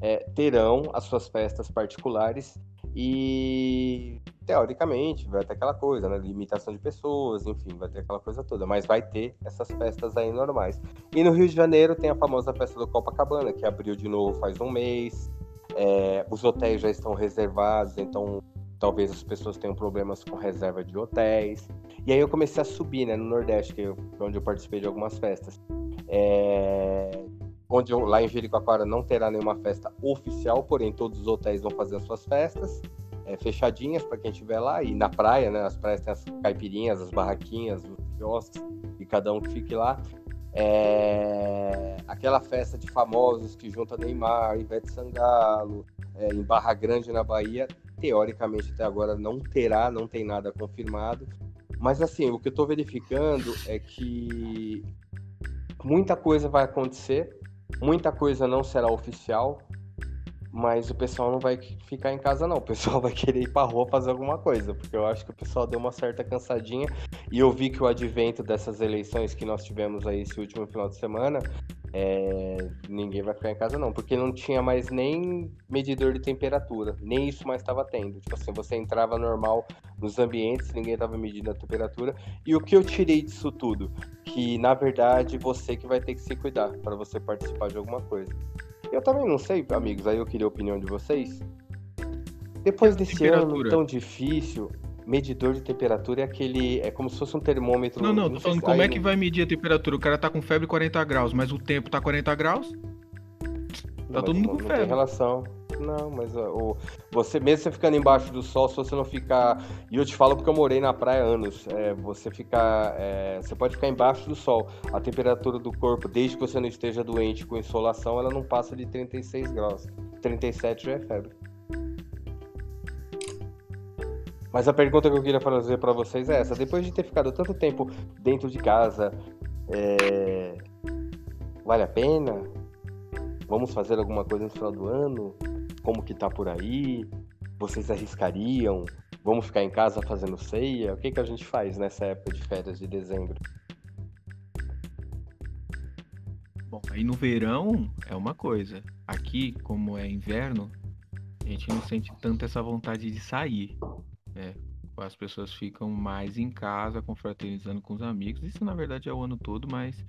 é, terão as suas festas particulares e teoricamente vai ter aquela coisa, né? Limitação de pessoas, enfim, vai ter aquela coisa toda, mas vai ter essas festas aí normais. E no Rio de Janeiro tem a famosa festa do Copacabana, que abriu de novo faz um mês É, os hotéis já estão reservados, então talvez as pessoas tenham problemas com reserva de hotéis. E aí eu comecei a subir, né, no Nordeste, que eu, onde eu participei de algumas festas. É, onde eu, lá em Jericoacoara não terá nenhuma festa oficial, porém todos os hotéis vão fazer as suas festas é, fechadinhas para quem estiver lá. E na praia, né, as praias têm as caipirinhas, as barraquinhas, os quiosques, e cada um que fique lá. É, aquela festa de famosos que junta Neymar, Ivete Sangalo, é, em Barra Grande, na Bahia, teoricamente até agora não terá, não tem nada confirmado. Mas assim, o que eu estou verificando é que muita coisa vai acontecer, muita coisa não será oficial, mas o pessoal não vai ficar em casa, não. O pessoal vai querer ir pra rua fazer alguma coisa, porque eu acho que o pessoal deu uma certa cansadinha. E eu vi que o advento dessas eleições que nós tivemos aí esse último final de semana, é... ninguém vai ficar em casa, não, porque não tinha mais nem medidor de temperatura, nem isso mais estava tendo. Tipo assim, você entrava normal nos ambientes, ninguém estava medindo a temperatura. E o que eu tirei disso tudo? Que na verdade você que vai ter que se cuidar para você participar de alguma coisa. Eu também não sei, amigos, aí eu queria a opinião de vocês. Depois desse ano tão difícil, medidor de temperatura é aquele. É como se fosse um termômetro. Não, não, tô falando como é que vai medir a temperatura? O cara tá com febre 40 graus, mas o tempo tá 40 graus? Tá todo mundo com não febre. Tem relação. Não, mas o, você mesmo você ficando embaixo do sol, se você não ficar. E eu te falo porque eu morei na praia anos. É, você ficar. É, você pode ficar embaixo do sol. A temperatura do corpo, desde que você não esteja doente com insolação, ela não passa de 36 graus. 37 já é febre. Mas a pergunta que eu queria fazer para vocês é essa: depois de ter ficado tanto tempo dentro de casa, é... vale a pena? Vamos fazer alguma coisa no final do ano? como que tá por aí? Vocês arriscariam? Vamos ficar em casa fazendo ceia? O que, que a gente faz nessa época de férias de dezembro? Bom, aí no verão é uma coisa. Aqui, como é inverno, a gente não sente tanto essa vontade de sair. Né? As pessoas ficam mais em casa, confraternizando com os amigos. Isso na verdade é o ano todo, mas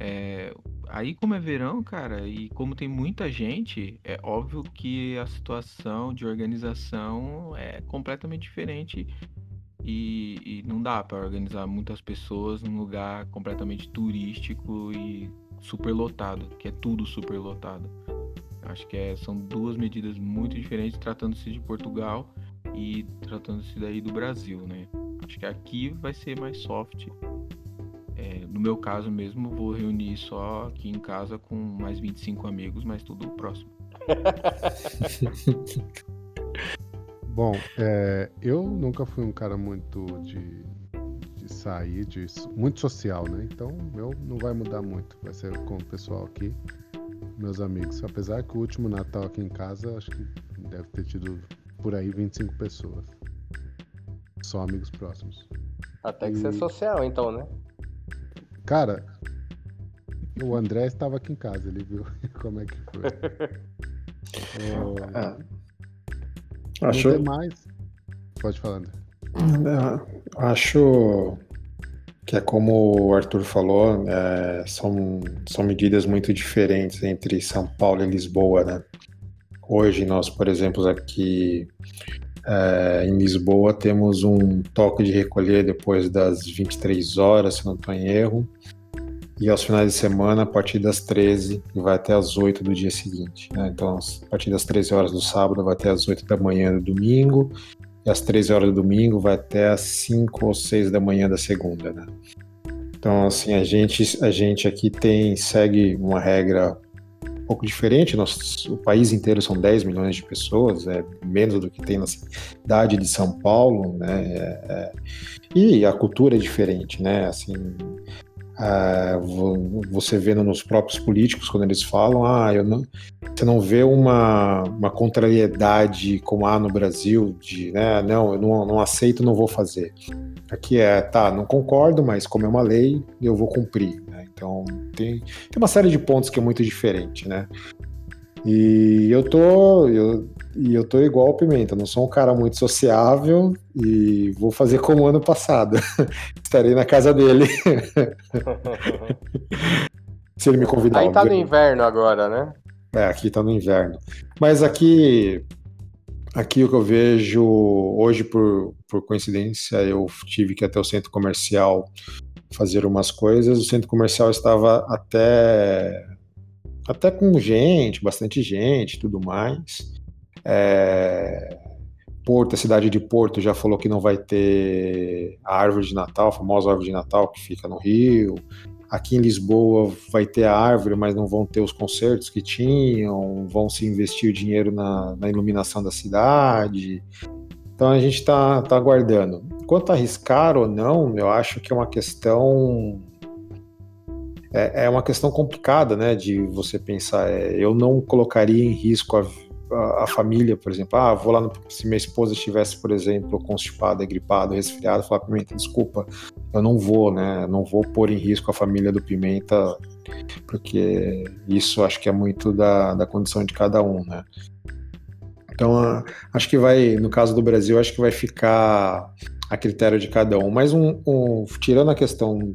é, aí, como é verão, cara, e como tem muita gente, é óbvio que a situação de organização é completamente diferente e, e não dá para organizar muitas pessoas num lugar completamente turístico e superlotado, que é tudo superlotado. Acho que é, são duas medidas muito diferentes, tratando-se de Portugal e tratando-se daí do Brasil, né? Acho que aqui vai ser mais soft é, no meu caso mesmo, vou reunir só aqui em casa com mais 25 amigos, mas tudo próximo. Bom, é, eu nunca fui um cara muito de, de sair, de, muito social, né? Então, meu não vai mudar muito. Vai ser com o pessoal aqui, meus amigos. Apesar que o último Natal aqui em casa, acho que deve ter tido por aí 25 pessoas. Só amigos próximos. Até que e... ser social, então, né? Cara, o André estava aqui em casa, ele viu como é que foi. é... Acho... mais. Pode falar, André. É, acho que é como o Arthur falou, é, são, são medidas muito diferentes entre São Paulo e Lisboa, né? Hoje nós, por exemplo, aqui é, em Lisboa temos um toque de recolher depois das 23 horas, se não estou em erro, e aos finais de semana a partir das 13 e vai até as 8 do dia seguinte. Né? Então, a partir das 13 horas do sábado vai até as 8 da manhã do domingo, e às 13 horas do domingo vai até as 5 ou 6 da manhã da segunda. Né? Então, assim, a gente, a gente aqui tem, segue uma regra pouco diferente. Nosso, o país inteiro são 10 milhões de pessoas, é menos do que tem na cidade de São Paulo, né? É, é, e a cultura é diferente, né? Assim, é, você vê nos próprios políticos quando eles falam, ah, eu não, você não vê uma, uma contrariedade como há no Brasil de, né, não, eu não, não aceito, não vou fazer. Aqui é, tá, não concordo, mas como é uma lei, eu vou cumprir. Então tem, tem uma série de pontos que é muito diferente, né? E eu tô, eu, e eu tô igual o Pimenta, não sou um cara muito sociável e vou fazer como ano passado. Estarei na casa dele. Se ele me convidar. Aí tá no inverno agora, né? É, aqui tá no inverno. Mas aqui, aqui o que eu vejo hoje, por, por coincidência, eu tive que ir até o centro comercial fazer umas coisas. O centro comercial estava até até com gente, bastante gente, tudo mais. É, Porto, a cidade de Porto já falou que não vai ter a árvore de Natal, a famosa árvore de Natal que fica no Rio. Aqui em Lisboa vai ter a árvore, mas não vão ter os concertos que tinham, vão se investir o dinheiro na, na iluminação da cidade. Então a gente está tá aguardando. Quanto a arriscar ou não, eu acho que é uma questão é, é uma questão complicada, né? De você pensar. É, eu não colocaria em risco a, a, a, família, por exemplo. Ah, vou lá no, se minha esposa estivesse, por exemplo, constipada, gripada, resfriada, falar Pimenta, desculpa, eu não vou, né? Não vou pôr em risco a família do Pimenta, porque isso acho que é muito da, da condição de cada um, né? Então, acho que vai, no caso do Brasil, acho que vai ficar a critério de cada um. Mas um, um tirando a questão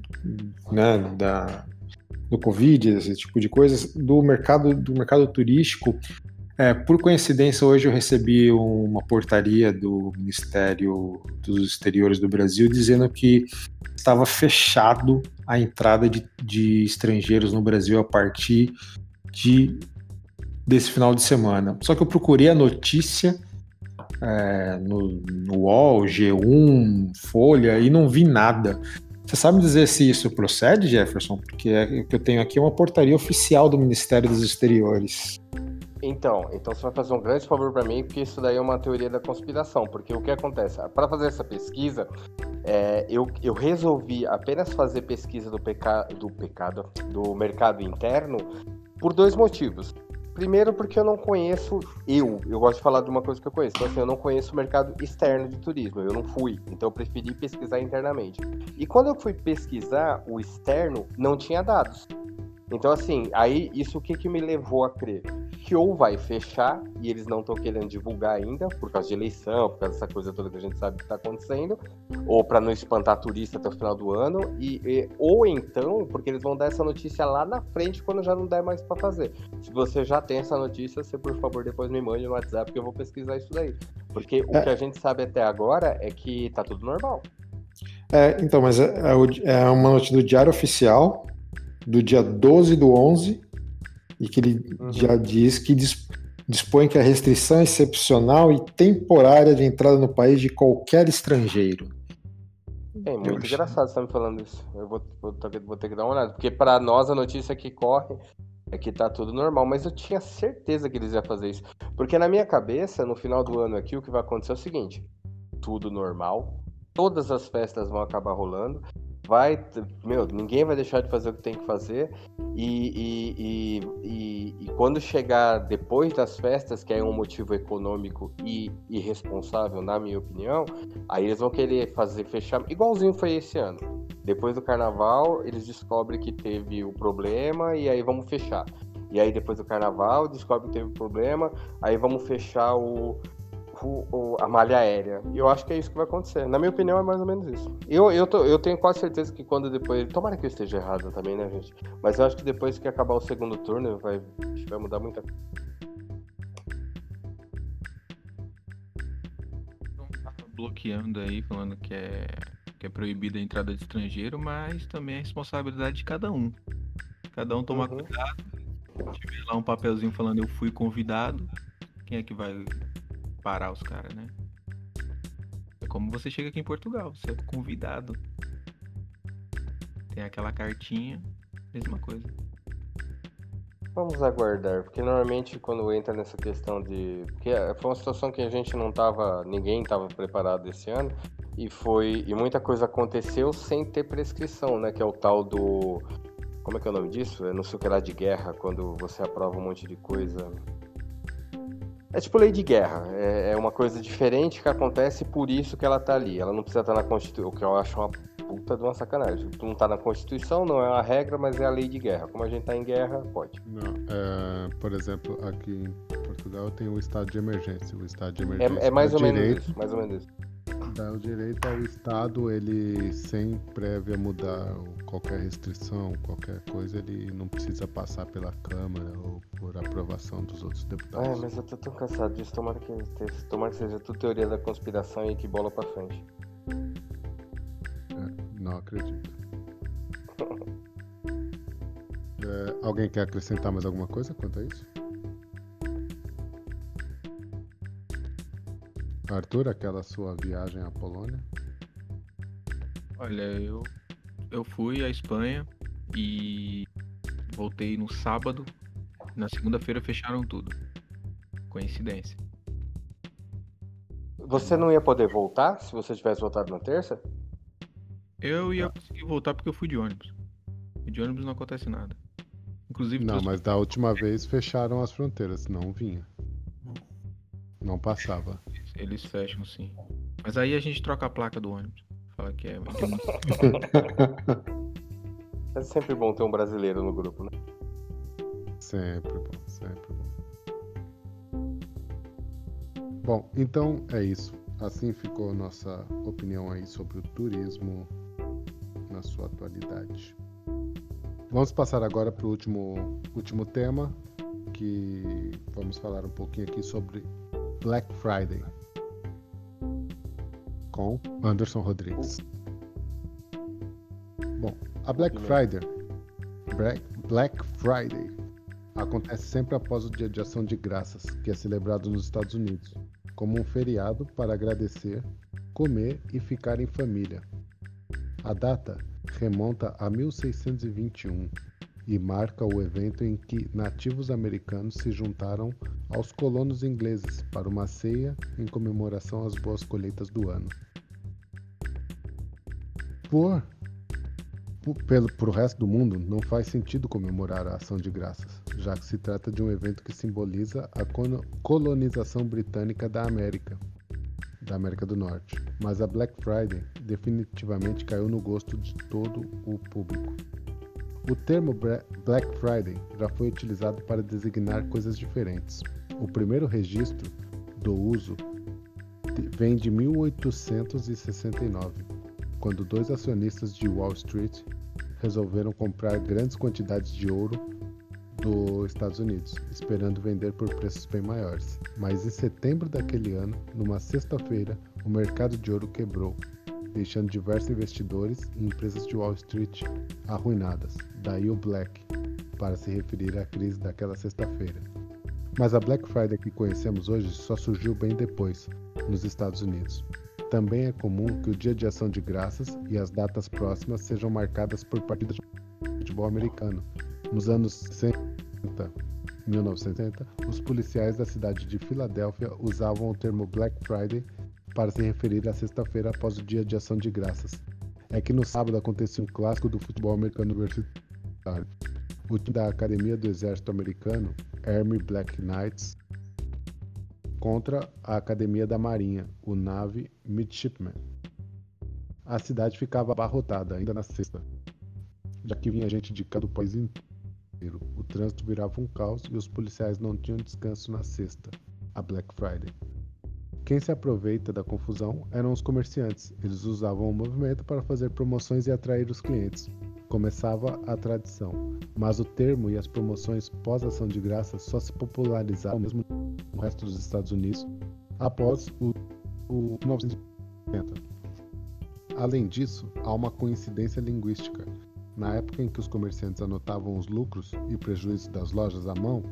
né, da, do Covid, esse tipo de coisas, do mercado, do mercado turístico, é, por coincidência, hoje eu recebi uma portaria do Ministério dos Exteriores do Brasil dizendo que estava fechado a entrada de, de estrangeiros no Brasil a partir de desse final de semana. Só que eu procurei a notícia é, no, no UOL, G1, Folha e não vi nada. Você sabe dizer se isso procede, Jefferson? Porque é, o que eu tenho aqui é uma portaria oficial do Ministério dos Exteriores. Então, então você vai fazer um grande favor para mim, porque isso daí é uma teoria da conspiração. Porque o que acontece? Para fazer essa pesquisa, é, eu, eu resolvi apenas fazer pesquisa do, peca, do pecado, do mercado interno, por dois motivos. Primeiro porque eu não conheço, eu, eu gosto de falar de uma coisa que eu conheço, então assim, eu não conheço o mercado externo de turismo, eu não fui, então eu preferi pesquisar internamente. E quando eu fui pesquisar o externo, não tinha dados. Então, assim, aí isso o que, que me levou a crer? Que ou vai fechar e eles não estão querendo divulgar ainda, por causa de eleição, por causa dessa coisa toda que a gente sabe que está acontecendo, ou para não espantar turista até o final do ano, e, e, ou então, porque eles vão dar essa notícia lá na frente quando já não der mais para fazer. Se você já tem essa notícia, você por favor depois me mande no WhatsApp que eu vou pesquisar isso daí. Porque é. o que a gente sabe até agora é que tá tudo normal. É, então, mas é, é, é uma notícia do Diário Oficial, do dia 12 do 11, e que ele uhum. já diz que dispõe que a restrição é excepcional e temporária de entrada no país de qualquer estrangeiro. É muito engraçado você estar tá me falando isso. Eu vou, vou, vou ter que dar uma olhada, porque para nós a notícia que corre é que tá tudo normal, mas eu tinha certeza que eles iam fazer isso. Porque na minha cabeça, no final do ano aqui, o que vai acontecer é o seguinte: tudo normal, todas as festas vão acabar rolando, vai, meu, ninguém vai deixar de fazer o que tem que fazer. E, e, e, e, quando chegar depois das festas, que é um motivo econômico e irresponsável, na minha opinião, aí eles vão querer fazer fechar, igualzinho foi esse ano. Depois do carnaval, eles descobrem que teve o problema e aí vamos fechar. E aí depois do carnaval, descobre que teve o problema, aí vamos fechar o, o, o, a malha aérea. E eu acho que é isso que vai acontecer. Na minha opinião, é mais ou menos isso. Eu, eu, tô, eu tenho quase certeza que quando depois. Tomara que eu esteja errado também, né, gente? Mas eu acho que depois que acabar o segundo turno, vai, vai mudar muita coisa. bloqueando aí, falando que é, que é proibida a entrada de estrangeiro, mas também é responsabilidade de cada um. Cada um tomar uhum. cuidado. Se tiver lá um papelzinho falando eu fui convidado, quem é que vai parar os caras, né? É como você chega aqui em Portugal, você é convidado. Tem aquela cartinha, mesma coisa. Vamos aguardar, porque normalmente quando entra nessa questão de. Porque foi uma situação que a gente não tava. ninguém estava preparado esse ano. E foi. E muita coisa aconteceu sem ter prescrição, né? Que é o tal do. Como é que é o nome disso? É não sei o que lá de guerra, quando você aprova um monte de coisa. É tipo lei de guerra. É, é, uma coisa diferente que acontece por isso que ela tá ali. Ela não precisa estar na Constituição, o que eu acho uma puta de uma sacanagem. Tu não tá na Constituição, não é uma regra, mas é a lei de guerra. Como a gente tá em guerra, pode. Não, é, por exemplo, aqui em Portugal tem o estado de emergência. O estado de emergência. É, é mais ou direito, menos isso, mais ou menos isso. Dá o direito ao Estado, ele sem prévia mudar qualquer restrição, qualquer coisa, ele não precisa passar pela Câmara ou por aprovação dos outros deputados. Ah, mas eu tô tão cansado disso. Tomara que, tomara que seja tudo teoria da conspiração e que bola pra frente. É, não acredito. É, alguém quer acrescentar mais alguma coisa quanto a isso? Arthur, aquela sua viagem à Polônia? Olha, eu, eu fui à Espanha e voltei no sábado. Na segunda-feira fecharam tudo. Coincidência. Você não ia poder voltar se você tivesse voltado na terça? Eu ia conseguir voltar porque eu fui de ônibus. E de ônibus não acontece nada. Inclusive. Não, trouxe- mas da última vez fecharam as fronteiras, não vinha. Não passava. Eles fecham sim. Mas aí a gente troca a placa do ônibus. Fala que é. É sempre bom ter um brasileiro no grupo, né? Sempre bom, sempre bom. Bom, então é isso. Assim ficou nossa opinião aí sobre o turismo na sua atualidade. Vamos passar agora para o último, último tema, que vamos falar um pouquinho aqui sobre Black Friday. Com Anderson Rodrigues. Bom, a Black Friday, Black, Black Friday acontece sempre após o Dia de Ação de Graças, que é celebrado nos Estados Unidos, como um feriado para agradecer, comer e ficar em família. A data remonta a 1621 e marca o evento em que nativos americanos se juntaram aos colonos ingleses para uma ceia em comemoração às boas colheitas do ano. Por pelo pro resto do mundo, não faz sentido comemorar a ação de graças, já que se trata de um evento que simboliza a colonização britânica da América, da América do Norte. Mas a Black Friday definitivamente caiu no gosto de todo o público. O termo Black Friday já foi utilizado para designar coisas diferentes. O primeiro registro do uso vem de 1869 quando dois acionistas de Wall Street resolveram comprar grandes quantidades de ouro dos Estados Unidos, esperando vender por preços bem maiores. Mas em setembro daquele ano, numa sexta-feira, o mercado de ouro quebrou, deixando diversos investidores e empresas de Wall Street arruinadas. Daí o Black, para se referir à crise daquela sexta-feira. Mas a Black Friday que conhecemos hoje só surgiu bem depois, nos Estados Unidos. Também é comum que o Dia de Ação de Graças e as datas próximas sejam marcadas por partidas de futebol americano. Nos anos 60, 1960, os policiais da cidade de Filadélfia usavam o termo Black Friday para se referir à sexta-feira após o Dia de Ação de Graças. É que no sábado acontecia um clássico do futebol americano universitário. O time da Academia do Exército Americano, Army Black Knights, contra a Academia da Marinha, o Navy Midshipman. A cidade ficava abarrotada ainda na sexta, já que vinha gente de cada país inteiro. O trânsito virava um caos e os policiais não tinham descanso na sexta, a Black Friday. Quem se aproveita da confusão eram os comerciantes. Eles usavam o movimento para fazer promoções e atrair os clientes. Começava a tradição, mas o termo e as promoções pós-ação de graça só se popularizaram mesmo no resto dos Estados Unidos após o, o 1970. Além disso, há uma coincidência linguística. Na época em que os comerciantes anotavam os lucros e prejuízos das lojas à mão,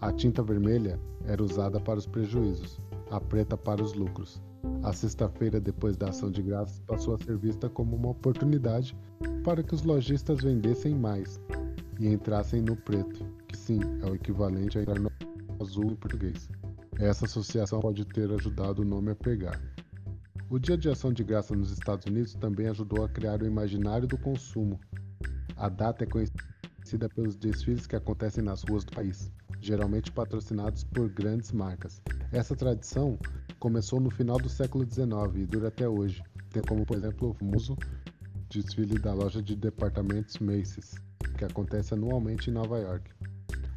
a tinta vermelha era usada para os prejuízos, a preta para os lucros. A sexta-feira depois da ação de graças passou a ser vista como uma oportunidade para que os lojistas vendessem mais e entrassem no preto, que sim é o equivalente a entrar no azul em português. Essa associação pode ter ajudado o nome a pegar. O Dia de Ação de Graça nos Estados Unidos também ajudou a criar o imaginário do consumo. A data é conhecida pelos desfiles que acontecem nas ruas do país, geralmente patrocinados por grandes marcas. Essa tradição começou no final do século XIX e dura até hoje, tem como por exemplo o famoso desfile da loja de departamentos Macy's, que acontece anualmente em Nova York.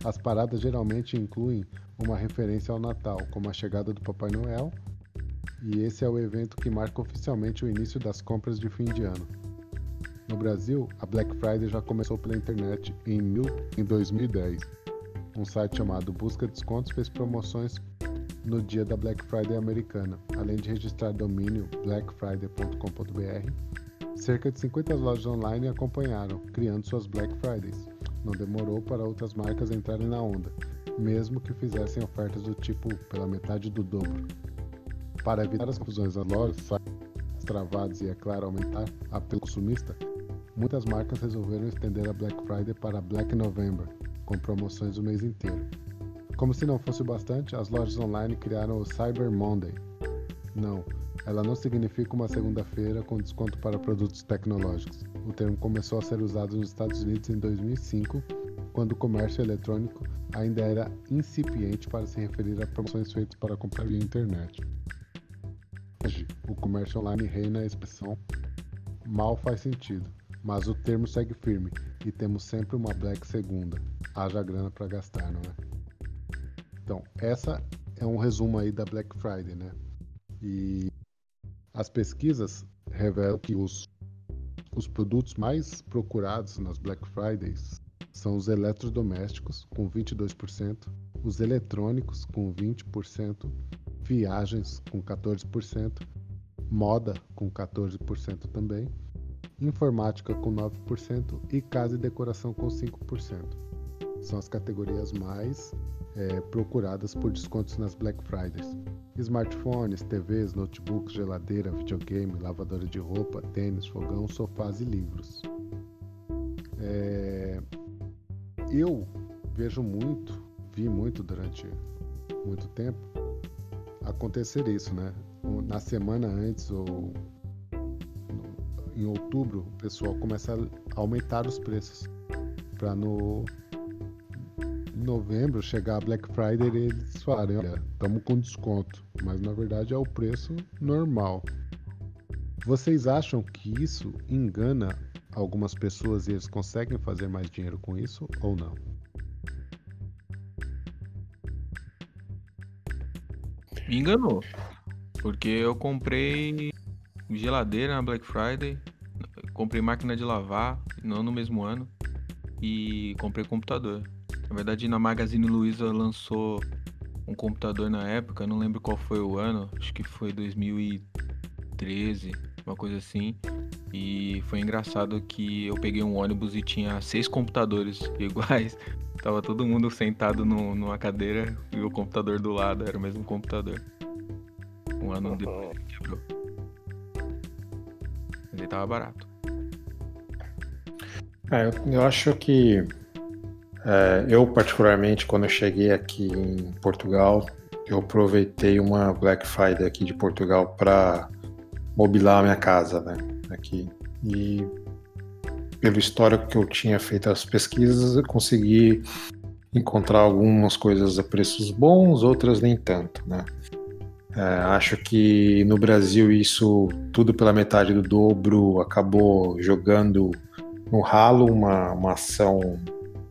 As paradas geralmente incluem uma referência ao Natal, como a chegada do Papai Noel e esse é o evento que marca oficialmente o início das compras de fim de ano. No Brasil, a Black Friday já começou pela internet em, mil, em 2010. Um site chamado Busca Descontos fez promoções no dia da Black Friday americana, além de registrar domínio blackfriday.com.br. Cerca de 50 lojas online acompanharam, criando suas Black Fridays. Não demorou para outras marcas entrarem na onda, mesmo que fizessem ofertas do tipo pela metade do dobro. Para evitar as confusões das lojas, sites travados e, é claro, aumentar a apelo consumista, muitas marcas resolveram estender a Black Friday para Black November, com promoções o mês inteiro. Como se não fosse o bastante, as lojas online criaram o Cyber Monday. Não, ela não significa uma segunda-feira com desconto para produtos tecnológicos. O termo começou a ser usado nos Estados Unidos em 2005, quando o comércio eletrônico ainda era incipiente para se referir a promoções feitas para comprar via internet. Hoje, o comércio online reina a expressão mal faz sentido, mas o termo segue firme e temos sempre uma Black Segunda. Haja grana para gastar, não é? Então, essa é um resumo aí da Black Friday, né? E as pesquisas revelam que os, os produtos mais procurados nas Black Fridays são os eletrodomésticos, com 22%, os eletrônicos, com 20%, viagens, com 14%, moda, com 14% também, informática, com 9% e casa e decoração, com 5%. São as categorias mais é, procuradas por descontos nas Black Fridays. Smartphones, TVs, notebooks, geladeira, videogame, lavadora de roupa, tênis, fogão, sofás e livros. É... Eu vejo muito, vi muito durante muito tempo acontecer isso, né? Na semana antes ou em outubro, o pessoal começa a aumentar os preços para no novembro chegar a Black Friday eles falarem, olha, estamos com desconto, mas na verdade é o preço normal. Vocês acham que isso engana algumas pessoas e eles conseguem fazer mais dinheiro com isso ou não? Me enganou. Porque eu comprei geladeira na Black Friday, comprei máquina de lavar, não no mesmo ano, e comprei computador. Na verdade, na Magazine Luiza lançou um computador na época, não lembro qual foi o ano, acho que foi 2013, uma coisa assim. E foi engraçado que eu peguei um ônibus e tinha seis computadores iguais. Tava todo mundo sentado no, numa cadeira e o computador do lado era o mesmo computador. Um ano uhum. depois quebrou. Ele tava barato. É, eu, eu acho que é, eu, particularmente, quando eu cheguei aqui em Portugal, eu aproveitei uma Black Friday aqui de Portugal para mobilar a minha casa, né? Aqui. E pelo histórico que eu tinha feito as pesquisas, eu consegui encontrar algumas coisas a preços bons, outras nem tanto, né? É, acho que no Brasil isso tudo pela metade do dobro acabou jogando no ralo uma, uma ação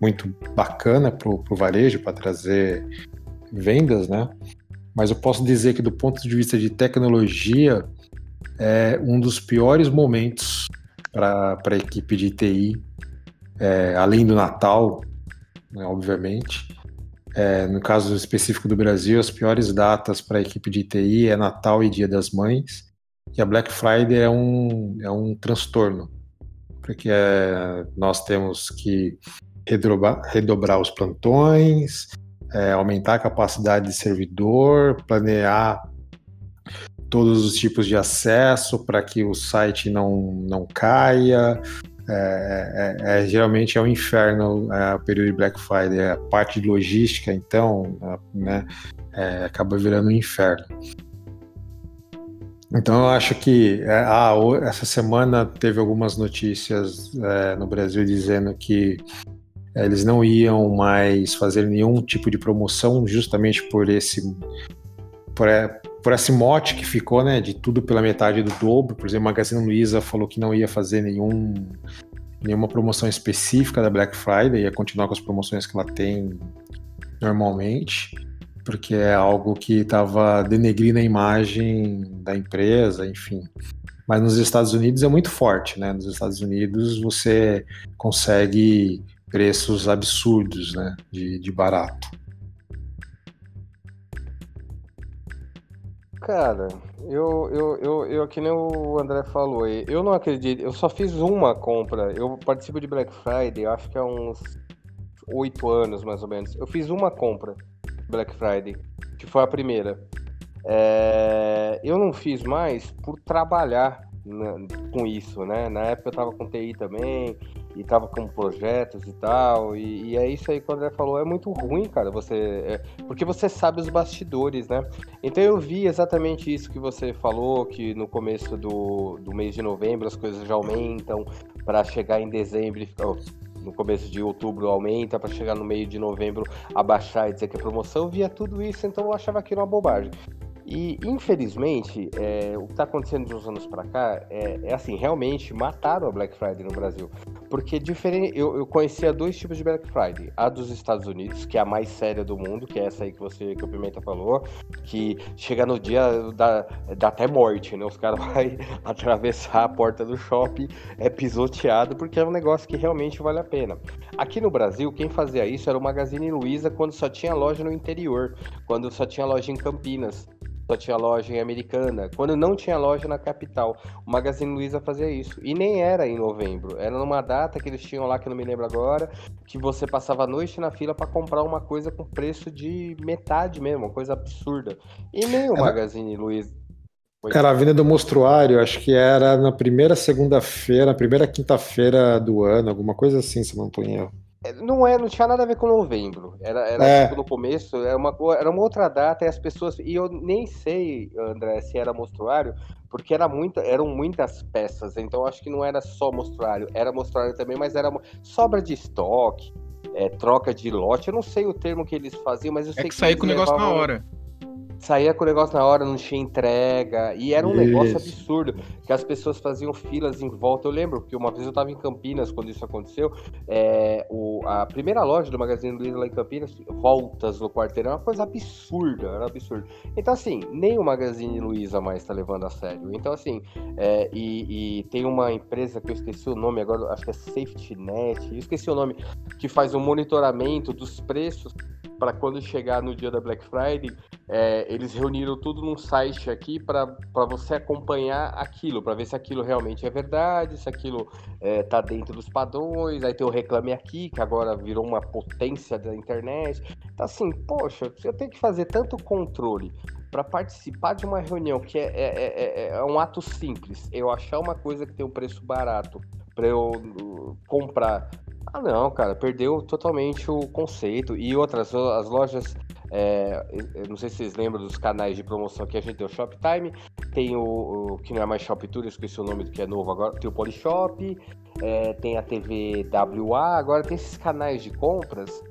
muito bacana para o varejo, para trazer vendas, né? Mas eu posso dizer que do ponto de vista de tecnologia, é um dos piores momentos para a equipe de TI, é, além do Natal, né, obviamente. É, no caso específico do Brasil, as piores datas para a equipe de TI é Natal e Dia das Mães, e a Black Friday é um, é um transtorno, porque é, nós temos que redobrar, redobrar os plantões, é, aumentar a capacidade de servidor, planear todos os tipos de acesso para que o site não, não caia. É, é, é, geralmente é um inferno é, o período de Black Friday, a parte de logística, então, né, é, acaba virando um inferno. Então eu acho que é, ah, essa semana teve algumas notícias é, no Brasil dizendo que é, eles não iam mais fazer nenhum tipo de promoção justamente por esse é, por esse mote que ficou, né, de tudo pela metade do dobro. Por exemplo, a Magazine Luiza falou que não ia fazer nenhum nenhuma promoção específica da Black Friday, ia continuar com as promoções que ela tem normalmente. porque é algo que estava denegrindo a imagem da empresa, enfim. Mas nos Estados Unidos é muito forte, né? Nos Estados Unidos você consegue preços absurdos, né? De, de barato. Cara, eu, eu, eu, eu, que nem o André falou, eu não acredito, eu só fiz uma compra, eu participo de Black Friday, acho que há uns oito anos mais ou menos. Eu fiz uma compra Black Friday, que foi a primeira. É, eu não fiz mais por trabalhar na, com isso, né? Na época eu tava com TI também, e tava com projetos e tal, e, e é isso aí que o André falou, é muito ruim, cara, você... É, porque você sabe os bastidores, né? Então eu vi exatamente isso que você falou, que no começo do, do mês de novembro as coisas já aumentam, para chegar em dezembro e ficar... no começo de outubro aumenta para chegar no meio de novembro abaixar e dizer que é promoção, eu via tudo isso, então eu achava aquilo uma bobagem. E, infelizmente, é, o que está acontecendo de uns anos para cá é, é, assim, realmente mataram a Black Friday no Brasil. Porque diferente, eu, eu conhecia dois tipos de Black Friday. A dos Estados Unidos, que é a mais séria do mundo, que é essa aí que você, que o Pimenta falou, que chega no dia dá, dá até morte, né? Os caras vão atravessar a porta do shopping, é pisoteado, porque é um negócio que realmente vale a pena. Aqui no Brasil, quem fazia isso era o Magazine Luiza quando só tinha loja no interior, quando só tinha loja em Campinas só tinha loja em Americana, quando não tinha loja na capital. O Magazine Luiza fazia isso. E nem era em novembro, era numa data que eles tinham lá, que eu não me lembro agora, que você passava a noite na fila para comprar uma coisa com preço de metade mesmo, uma coisa absurda. E nem o era... Magazine Luiza. Era a Venda do Mostruário, acho que era na primeira segunda-feira, na primeira quinta-feira do ano, alguma coisa assim, se não estou em erro. É, não é, não tinha nada a ver com novembro. Era, era é. tipo, no começo, era uma, era uma outra data e as pessoas. E eu nem sei, André, se era mostruário, porque era muita, eram muitas peças. Então acho que não era só mostruário, era mostruário também, mas era sobra de estoque, é, troca de lote. Eu não sei o termo que eles faziam, mas eu é sei que, que sair com o negócio na hora saía com o negócio na hora, não tinha entrega, e era um isso. negócio absurdo, que as pessoas faziam filas em volta. Eu lembro que uma vez eu estava em Campinas quando isso aconteceu, é, o, a primeira loja do Magazine Luiza lá em Campinas, voltas no quarteirão, uma coisa absurda, era absurdo. Então, assim, nem o Magazine Luiza mais está levando a sério. Então, assim, é, e, e, tem uma empresa que eu esqueci o nome agora, acho que é Safety Net, eu esqueci o nome, que faz um monitoramento dos preços para quando chegar no dia da Black Friday, é, eles reuniram tudo num site aqui para você acompanhar aquilo, para ver se aquilo realmente é verdade, se aquilo é, tá dentro dos padrões. Aí tem o Reclame Aqui, que agora virou uma potência da internet. Então, assim, poxa, você tem que fazer tanto controle para participar de uma reunião que é, é, é, é, um ato simples, eu achar uma coisa que tem um preço barato para eu uh, comprar ah, não, cara, perdeu totalmente o conceito. E outras, as lojas, é, não sei se vocês lembram dos canais de promoção que a gente tem o Shoptime, tem o, o, que não é mais Shop Tour, eu esqueci o nome do que é novo agora, tem o Polishop, é, tem a TV WA, agora tem esses canais de compras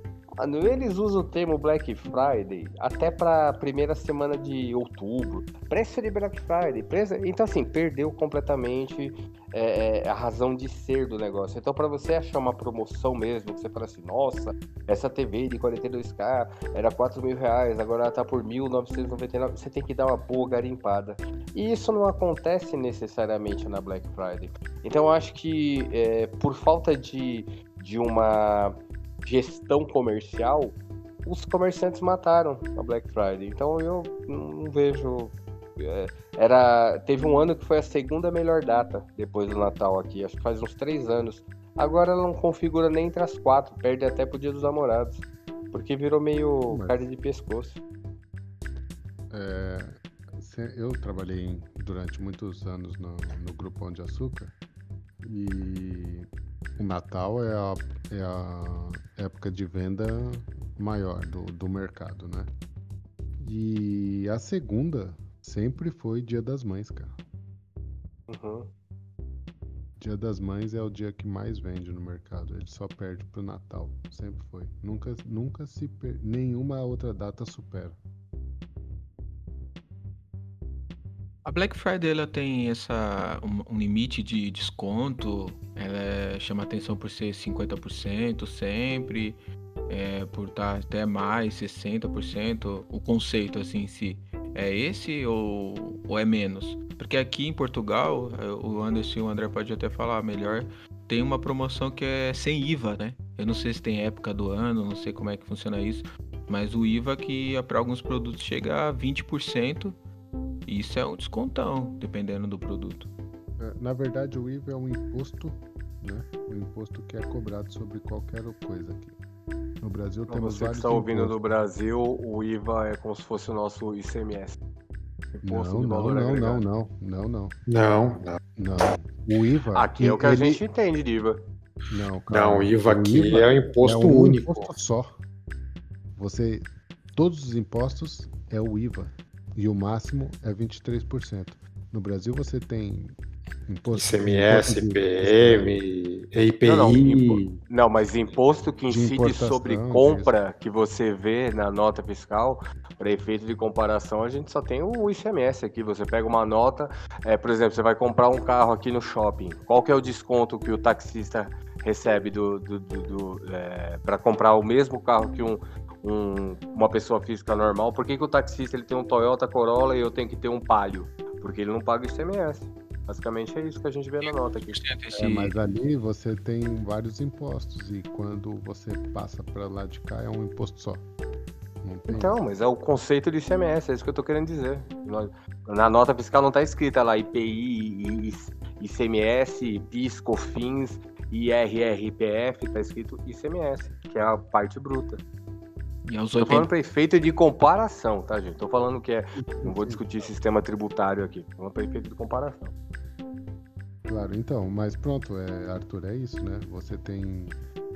Eles usam o termo Black Friday até para primeira semana de outubro. Preço de Black Friday. Preço... Então, assim, perdeu completamente é, é a razão de ser do negócio. Então, para você achar uma promoção mesmo, que você fala assim, nossa, essa TV de 42K era 4 mil reais, agora ela tá por 1.999, você tem que dar uma boa garimpada. E isso não acontece necessariamente na Black Friday. Então, eu acho que é, por falta de, de uma gestão comercial, os comerciantes mataram a Black Friday. Então eu não vejo. É, era, teve um ano que foi a segunda melhor data depois do Natal aqui, acho que faz uns três anos. Agora ela não configura nem entre as quatro, perde até pro Dia dos Namorados, porque virou meio Mas... carne de pescoço. É, eu trabalhei durante muitos anos no, no Grupo Pão de Açúcar e o Natal é a, é a época de venda maior do, do mercado, né? E a segunda sempre foi Dia das Mães, cara. Uhum. Dia das Mães é o dia que mais vende no mercado. Ele só perde pro Natal. Sempre foi. Nunca, nunca se per... nenhuma outra data supera. A Black Friday ela tem essa um, um limite de desconto, ela chama atenção por ser 50% sempre. é, por estar até mais 60%, o conceito assim em si. É esse ou, ou é menos? Porque aqui em Portugal, é, o Anderson e o André pode até falar melhor, tem uma promoção que é sem IVA, né? Eu não sei se tem época do ano, não sei como é que funciona isso, mas o IVA que é para alguns produtos chega a 20%, isso é um descontão, dependendo do produto. É, na verdade, o IVA é um imposto, né? Um imposto que é cobrado sobre qualquer coisa aqui. No Brasil Pra temos você que vários está ouvindo impostos. do Brasil, o IVA é como se fosse o nosso ICMS. Imposto Não, de não, valor não, não, agregado. não, não, não, Não, não. não. O IVA. Aqui é o que a ele- gente entende de IVA. Não, cara, Não, o IVA aqui IVA é o imposto é um único. imposto só. Você, todos os impostos é o IVA e o máximo é 23%. No Brasil você tem imposto ICMS, imposto de- PM, EIPI. Não, não, impo- Não, mas imposto que De incide sobre compra que você vê na nota fiscal, para efeito de comparação, a gente só tem o ICMS aqui. Você pega uma nota, é, por exemplo, você vai comprar um carro aqui no shopping. Qual que é o desconto que o taxista recebe do, para comprar o mesmo carro que um, um- uma pessoa física normal? Por que, que o taxista ele tem um Toyota Corolla e eu tenho que ter um Palio? Porque ele não paga ICMS. Basicamente é isso que a gente vê na nota aqui. É, mas ali você tem vários impostos e quando você passa para lá de cá é um imposto só. Então, mas é o conceito de ICMS, é isso que eu tô querendo dizer. Na nota fiscal não tá escrita lá IPI, ICMS, PIS, COFINS, IRRPF, tá escrito ICMS, que é a parte bruta. E aos Tô falando 80, para efeito de comparação, tá, gente? Tô falando que é. Não vou discutir sistema tributário aqui. Tô falando para efeito de comparação. Claro, então, mas pronto, é, Arthur, é isso, né? Você tem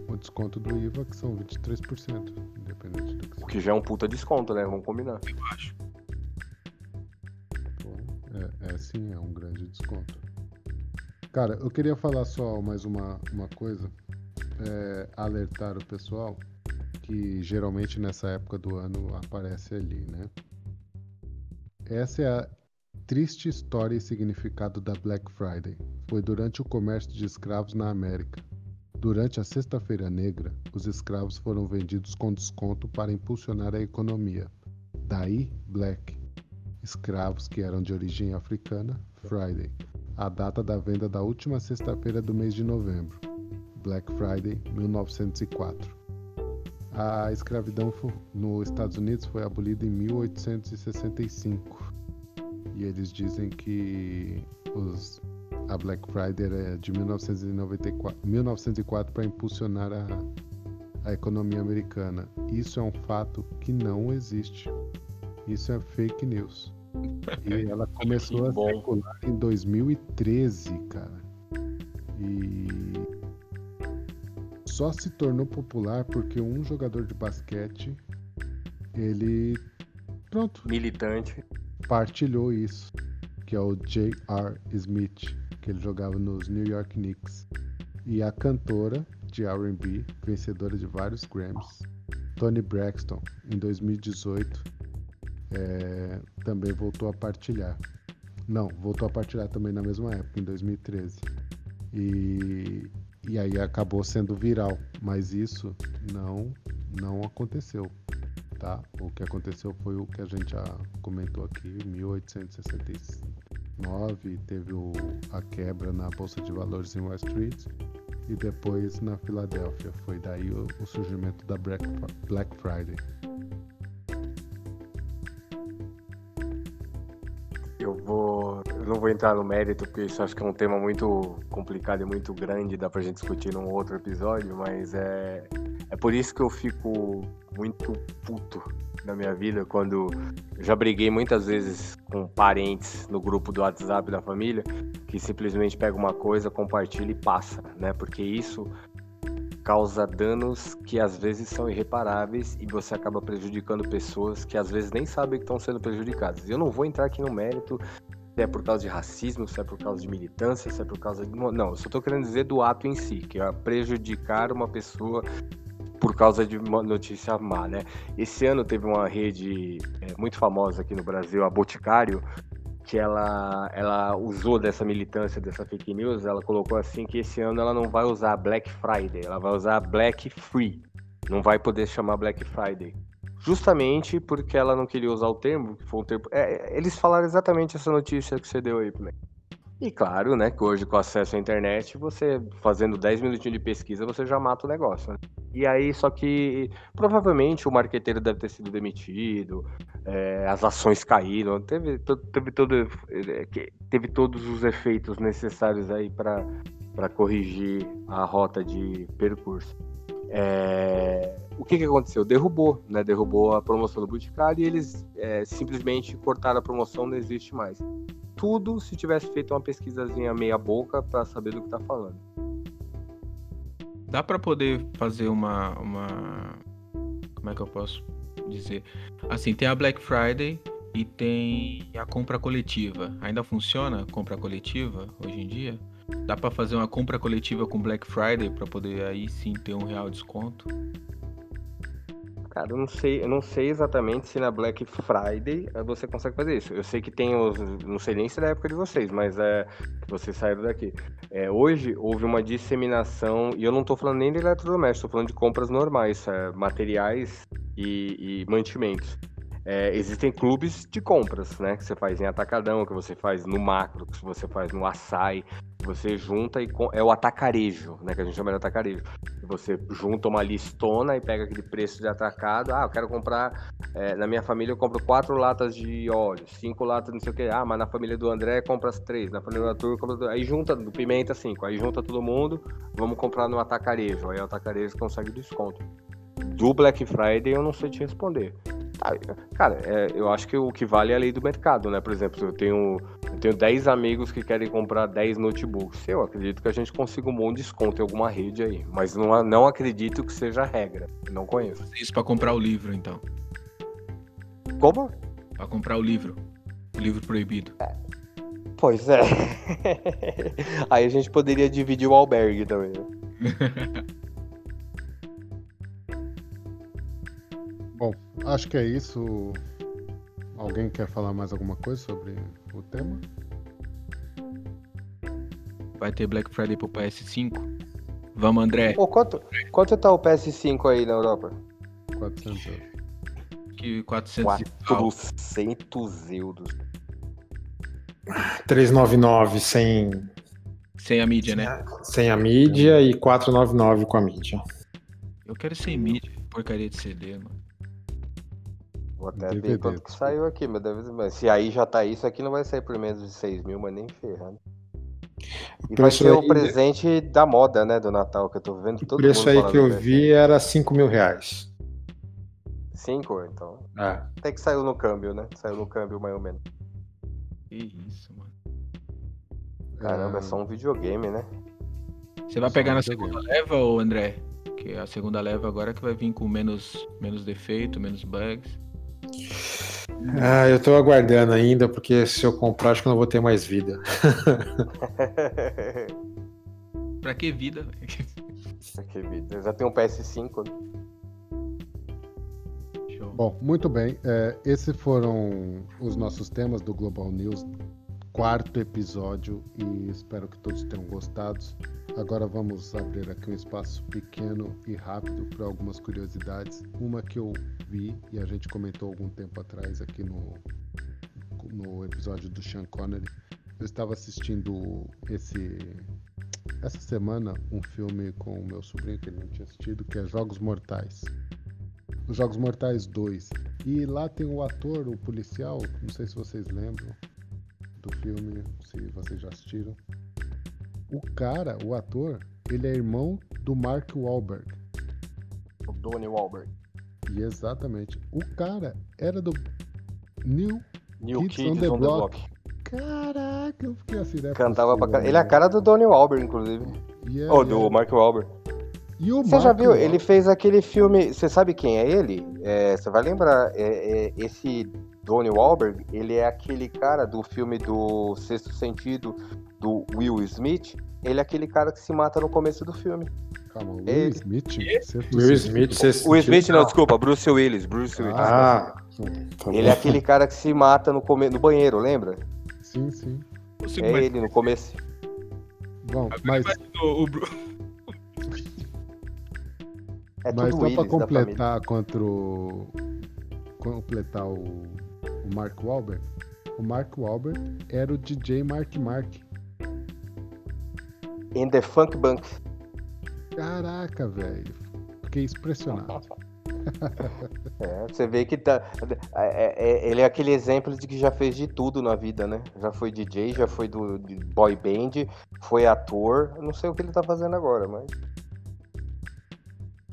o desconto do IVA que são 23%, independente do que O você que já é um puta desconto, né? Vamos combinar. eu acho. É, é sim, é um grande desconto. Cara, eu queria falar só mais uma, uma coisa, é, alertar o pessoal que geralmente nessa época do ano aparece ali, né? Essa é a triste história e significado da Black Friday. Foi durante o comércio de escravos na América. Durante a Sexta-feira Negra, os escravos foram vendidos com desconto para impulsionar a economia. Daí, Black. Escravos que eram de origem africana, Friday. A data da venda da última sexta-feira do mês de novembro. Black Friday, 1904. A escravidão nos Estados Unidos foi abolida em 1865. E eles dizem que os, a Black Friday é de 1994, 1904 para impulsionar a, a economia americana. Isso é um fato que não existe. Isso é fake news. E ela começou a circular em 2013, cara. E só se tornou popular porque um jogador de basquete ele pronto Militante. partilhou isso, que é o J.R. Smith, que ele jogava nos New York Knicks. E a cantora de R&B, vencedora de vários Grammys, Toni Braxton, em 2018, é, também voltou a partilhar. Não, voltou a partilhar também na mesma época, em 2013. E, e aí acabou sendo viral, mas isso não, não aconteceu tá? O que aconteceu foi o que a gente já comentou aqui, 1869, teve o, a quebra na Bolsa de Valores em Wall Street e depois na Filadélfia. Foi daí o, o surgimento da Black, Black Friday. Não vou entrar no mérito, porque isso acho que é um tema muito complicado e muito grande, dá pra gente discutir num outro episódio, mas é. É por isso que eu fico muito puto na minha vida quando já briguei muitas vezes com parentes no grupo do WhatsApp da família que simplesmente pega uma coisa, compartilha e passa, né? Porque isso causa danos que às vezes são irreparáveis e você acaba prejudicando pessoas que às vezes nem sabem que estão sendo prejudicadas. Eu não vou entrar aqui no mérito se é por causa de racismo, se é por causa de militância, se é por causa de. Não, eu só tô querendo dizer do ato em si, que é prejudicar uma pessoa por causa de uma notícia má, né? Esse ano teve uma rede é, muito famosa aqui no Brasil, a Boticário, que ela, ela usou dessa militância, dessa fake news, ela colocou assim que esse ano ela não vai usar Black Friday, ela vai usar Black Free. Não vai poder chamar Black Friday. Justamente porque ela não queria usar o termo, que foi um termo. É, eles falaram exatamente essa notícia que você deu aí, né? E claro, né, que hoje com acesso à internet, você fazendo 10 minutinhos de pesquisa, você já mata o negócio. Né? E aí, só que provavelmente o marqueteiro deve ter sido demitido, é, as ações caíram, teve, teve, todo, é, teve todos os efeitos necessários aí para corrigir a rota de percurso. É, o que, que aconteceu? Derrubou, né? Derrubou a promoção do Boticário e eles é, simplesmente cortaram a promoção, não existe mais tudo se tivesse feito uma pesquisazinha meia boca para saber do que tá falando. Dá para poder fazer uma, uma como é que eu posso dizer? Assim, tem a Black Friday e tem a compra coletiva. Ainda funciona a compra coletiva hoje em dia? Dá para fazer uma compra coletiva com Black Friday para poder aí sim ter um real desconto? Cara, eu não sei, eu não sei exatamente se na Black Friday eh, você consegue fazer isso. Eu sei que tem os. Não sei nem se é da época de vocês, mas é vocês saíram daqui. É, hoje houve uma disseminação, e eu não estou falando nem de eletrodomésticos, estou falando de compras normais, é, materiais e, e mantimentos. É, existem clubes de compras, né? Que você faz em atacadão, que você faz no macro, que você faz no açaí, você junta e é o atacarejo, né? Que a gente chama de atacarejo. Você junta uma listona e pega aquele preço de atacado. Ah, eu quero comprar. É, na minha família eu compro quatro latas de óleo, cinco latas, não sei o que. Ah, mas na família do André compra as três. Na família do Arthur compra. Aí junta do pimenta cinco. Aí junta todo mundo. Vamos comprar no atacarejo. Aí o atacarejo consegue desconto. Do Black Friday eu não sei te responder. Cara, é, eu acho que o que vale é a lei do mercado, né? Por exemplo, eu tenho, eu tenho 10 amigos que querem comprar 10 notebooks. Eu acredito que a gente consiga um bom desconto em alguma rede aí. Mas não, não acredito que seja regra. Não conheço. Isso para comprar o livro, então. Como? Para comprar o livro. O livro proibido. É. Pois é. aí a gente poderia dividir o albergue também. Né? Bom, acho que é isso. Alguém quer falar mais alguma coisa sobre o tema? Vai ter Black Friday pro PS5? Vamos, André. Pô, quanto, quanto tá o PS5 aí na Europa? 400 euros. Que 400 400 euros. 399 sem. Sem a mídia, né? Sem a mídia e 499 com a mídia. Eu quero sem mídia, porcaria de CD, mano. Vou até DVD. ver quanto que saiu aqui, mas, deve... mas se aí já tá isso aqui, não vai sair por menos de 6 mil, mas nem ferrando. E vai ser aí... o presente da moda, né, do Natal, que eu tô vendo todo O preço aí que eu vi era 5 mil reais. 5, então. É. Até que saiu no câmbio, né? Saiu no câmbio mais ou menos. Que isso, mano. Caramba, é, é só um videogame, né? Você vai pegar na segunda leva, ou André? Que a segunda leva agora que vai vir com menos, menos defeito, menos bugs. Ah, eu tô aguardando ainda, porque se eu comprar, acho que eu não vou ter mais vida. pra que vida? pra que vida? Eu já tenho um PS5. Bom, muito bem. É, esses foram os nossos temas do Global News, quarto episódio, e espero que todos tenham gostado. Agora vamos abrir aqui um espaço pequeno e rápido para algumas curiosidades. Uma que eu vi e a gente comentou algum tempo atrás aqui no, no episódio do Sean Connery. Eu estava assistindo esse essa semana um filme com o meu sobrinho que ele não tinha assistido, que é Jogos Mortais. Os Jogos Mortais 2. E lá tem o ator, o policial, não sei se vocês lembram do filme, se vocês já assistiram. O cara, o ator, ele é irmão do Mark Wahlberg. O Donnie Wahlberg. E exatamente. O cara era do New, New Kids, Kids on, the, on Block. the, Block. Caraca, eu fiquei assim, né? Cantava pra caralho. Ele é a cara do Donnie Wahlberg, inclusive. Yeah, Ou oh, do Mark Wahlberg. Você já viu? Ele fez aquele filme. Você sabe quem é ele? É, você vai lembrar. É, é, esse Donnie Wahlberg, ele é aquele cara do filme do Sexto Sentido, do Will Smith, ele é aquele cara que se mata no começo do filme. Calma, Will ele... Smith? Will Smith, você Will Smith, não, desculpa, Bruce Willis, Bruce Willis. Ah, tá ele é aquele cara que se mata no, come... no banheiro, lembra? Sim, sim. É ele no começo. Bom, mas... O, É Mas só pra completar contra o. completar o, o Mark Wahlberg, o Mark Wahlberg era o DJ Mark Mark. In the Funk Bank. Caraca, velho. Fiquei impressionado. É, você vê que tá. é- é- ele é aquele exemplo de que já fez de tudo na vida, né? Já foi DJ, já foi do boy band, foi ator. Eu Não sei o que ele tá fazendo agora, mas.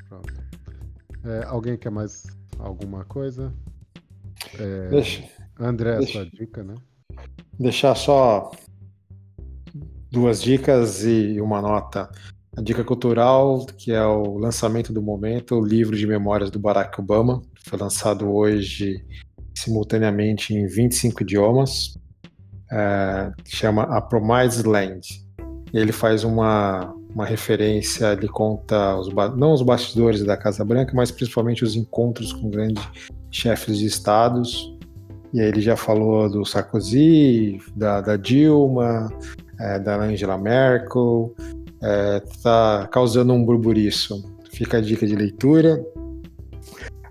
Pronto. É, alguém quer mais alguma coisa? É, Deixa, André, a deixa- sua dica, né? deixar só duas dicas e uma nota. A dica cultural, que é o lançamento do momento, o livro de memórias do Barack Obama, foi lançado hoje simultaneamente em 25 idiomas, é, chama A Promised Land. Ele faz uma, uma referência, ele conta os, não os bastidores da Casa Branca, mas principalmente os encontros com grandes chefes de estados. E aí ele já falou do Sarkozy, da, da Dilma, é, da Angela Merkel, está causando um burburiço. Fica a dica de leitura.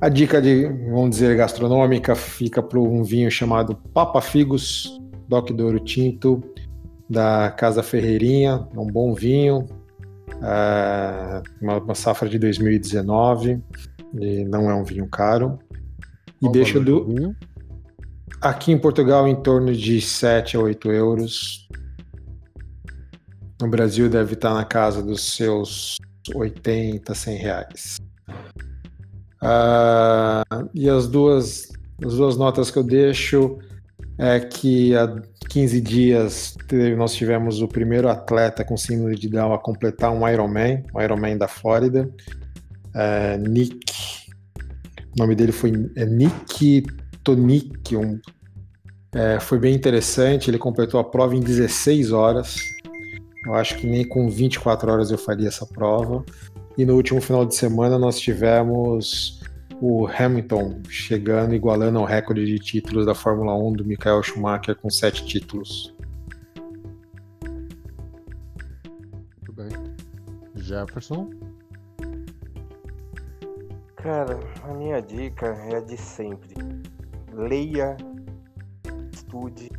A dica de, vamos dizer, gastronômica fica para um vinho chamado Papa Figos, Doc Douro Tinto, da Casa Ferreirinha, um bom vinho, é, uma, uma safra de 2019, e não é um vinho caro. E Qual o deixa do, vinho? Aqui em Portugal, em torno de 7 a 8 euros. No Brasil, deve estar na casa dos seus 80, 100 reais. Ah, e as duas, as duas notas que eu deixo é que há 15 dias nós tivemos o primeiro atleta com síndrome de Down a completar um Ironman, um Ironman da Flórida. É, Nick. O nome dele foi é Nick Tonic, um, é, foi bem interessante. Ele completou a prova em 16 horas. Eu acho que nem com 24 horas eu faria essa prova. E no último final de semana nós tivemos o Hamilton chegando, igualando ao recorde de títulos da Fórmula 1 do Michael Schumacher com sete títulos. Muito bem. Jefferson. Cara, a minha dica é a de sempre. Leia, estude,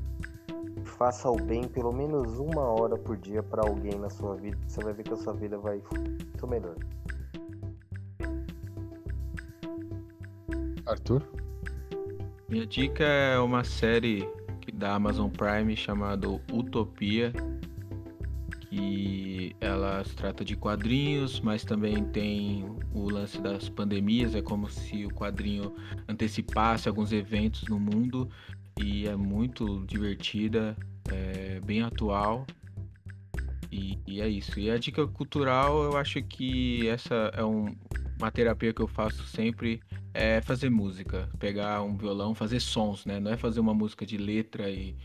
faça o bem pelo menos uma hora por dia para alguém na sua vida. Você vai ver que a sua vida vai muito melhor. Arthur. Minha dica é uma série que- da Amazon Prime chamada Utopia, que ela se trata de quadrinhos, mas também tem o lance das pandemias, é como se o quadrinho antecipasse alguns eventos no mundo e é muito divertida, é bem atual. E, e é isso. E a dica cultural, eu acho que essa é um- uma terapia que eu faço sempre é fazer música, pegar um violão, fazer sons, né? Não é fazer uma música de letra e,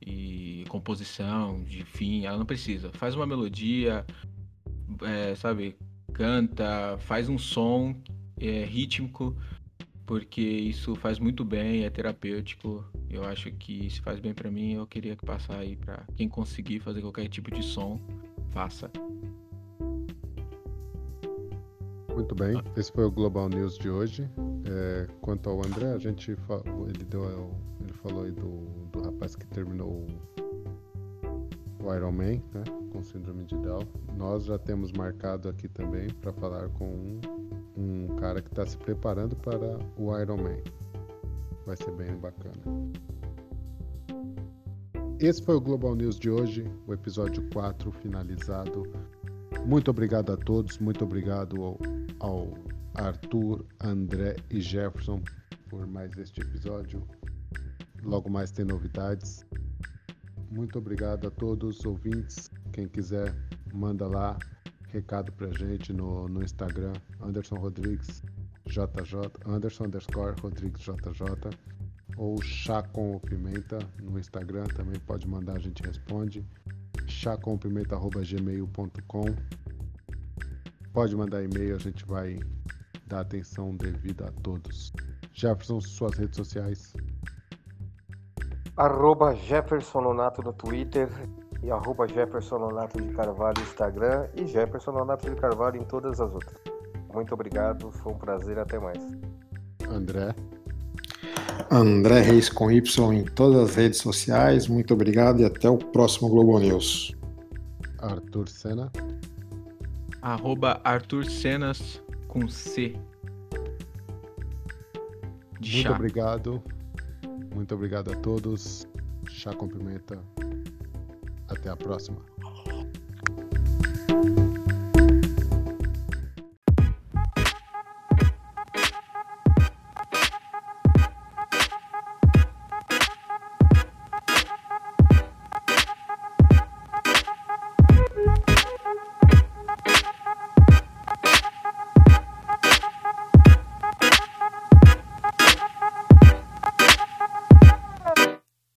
e composição, de fim, ela não precisa. Faz uma melodia, é, sabe? Canta, faz um som é, rítmico, porque isso faz muito bem, é terapêutico. Eu acho que se faz bem pra mim, eu queria que passar aí pra quem conseguir fazer qualquer tipo de som, faça. Muito bem. Esse foi o Global News de hoje. É, quanto ao André, a gente ele deu ele falou aí do, do rapaz que terminou o, o Iron Man, né, com síndrome de Down. Nós já temos marcado aqui também para falar com um, um cara que está se preparando para o Iron Man. Vai ser bem bacana. Esse foi o Global News de hoje, o episódio 4 finalizado. Muito obrigado a todos, muito obrigado ao, ao Arthur, André e Jefferson por mais este episódio. Logo mais tem novidades. Muito obrigado a todos os ouvintes. Quem quiser, manda lá recado pra gente no, no Instagram, Anderson Rodrigues JJ, Anderson underscore Rodrigues JJ, ou Chá com Pimenta no Instagram, também pode mandar, a gente responde. chacompimenta.gmail.com Pode mandar e-mail, a gente vai dar atenção devida a todos. Jefferson, suas redes sociais. Arroba Jefferson Nonato no Twitter e arroba Jefferson Nonato de Carvalho no Instagram e Jefferson Nonato de Carvalho em todas as outras. Muito obrigado, foi um prazer, até mais. André. André Reis com Y em todas as redes sociais. Muito obrigado e até o próximo Globo News. Arthur Sena. Arroba Arthur Senas com C. De Muito chá. obrigado. Muito obrigado a todos. Chá com pimenta. Até a próxima.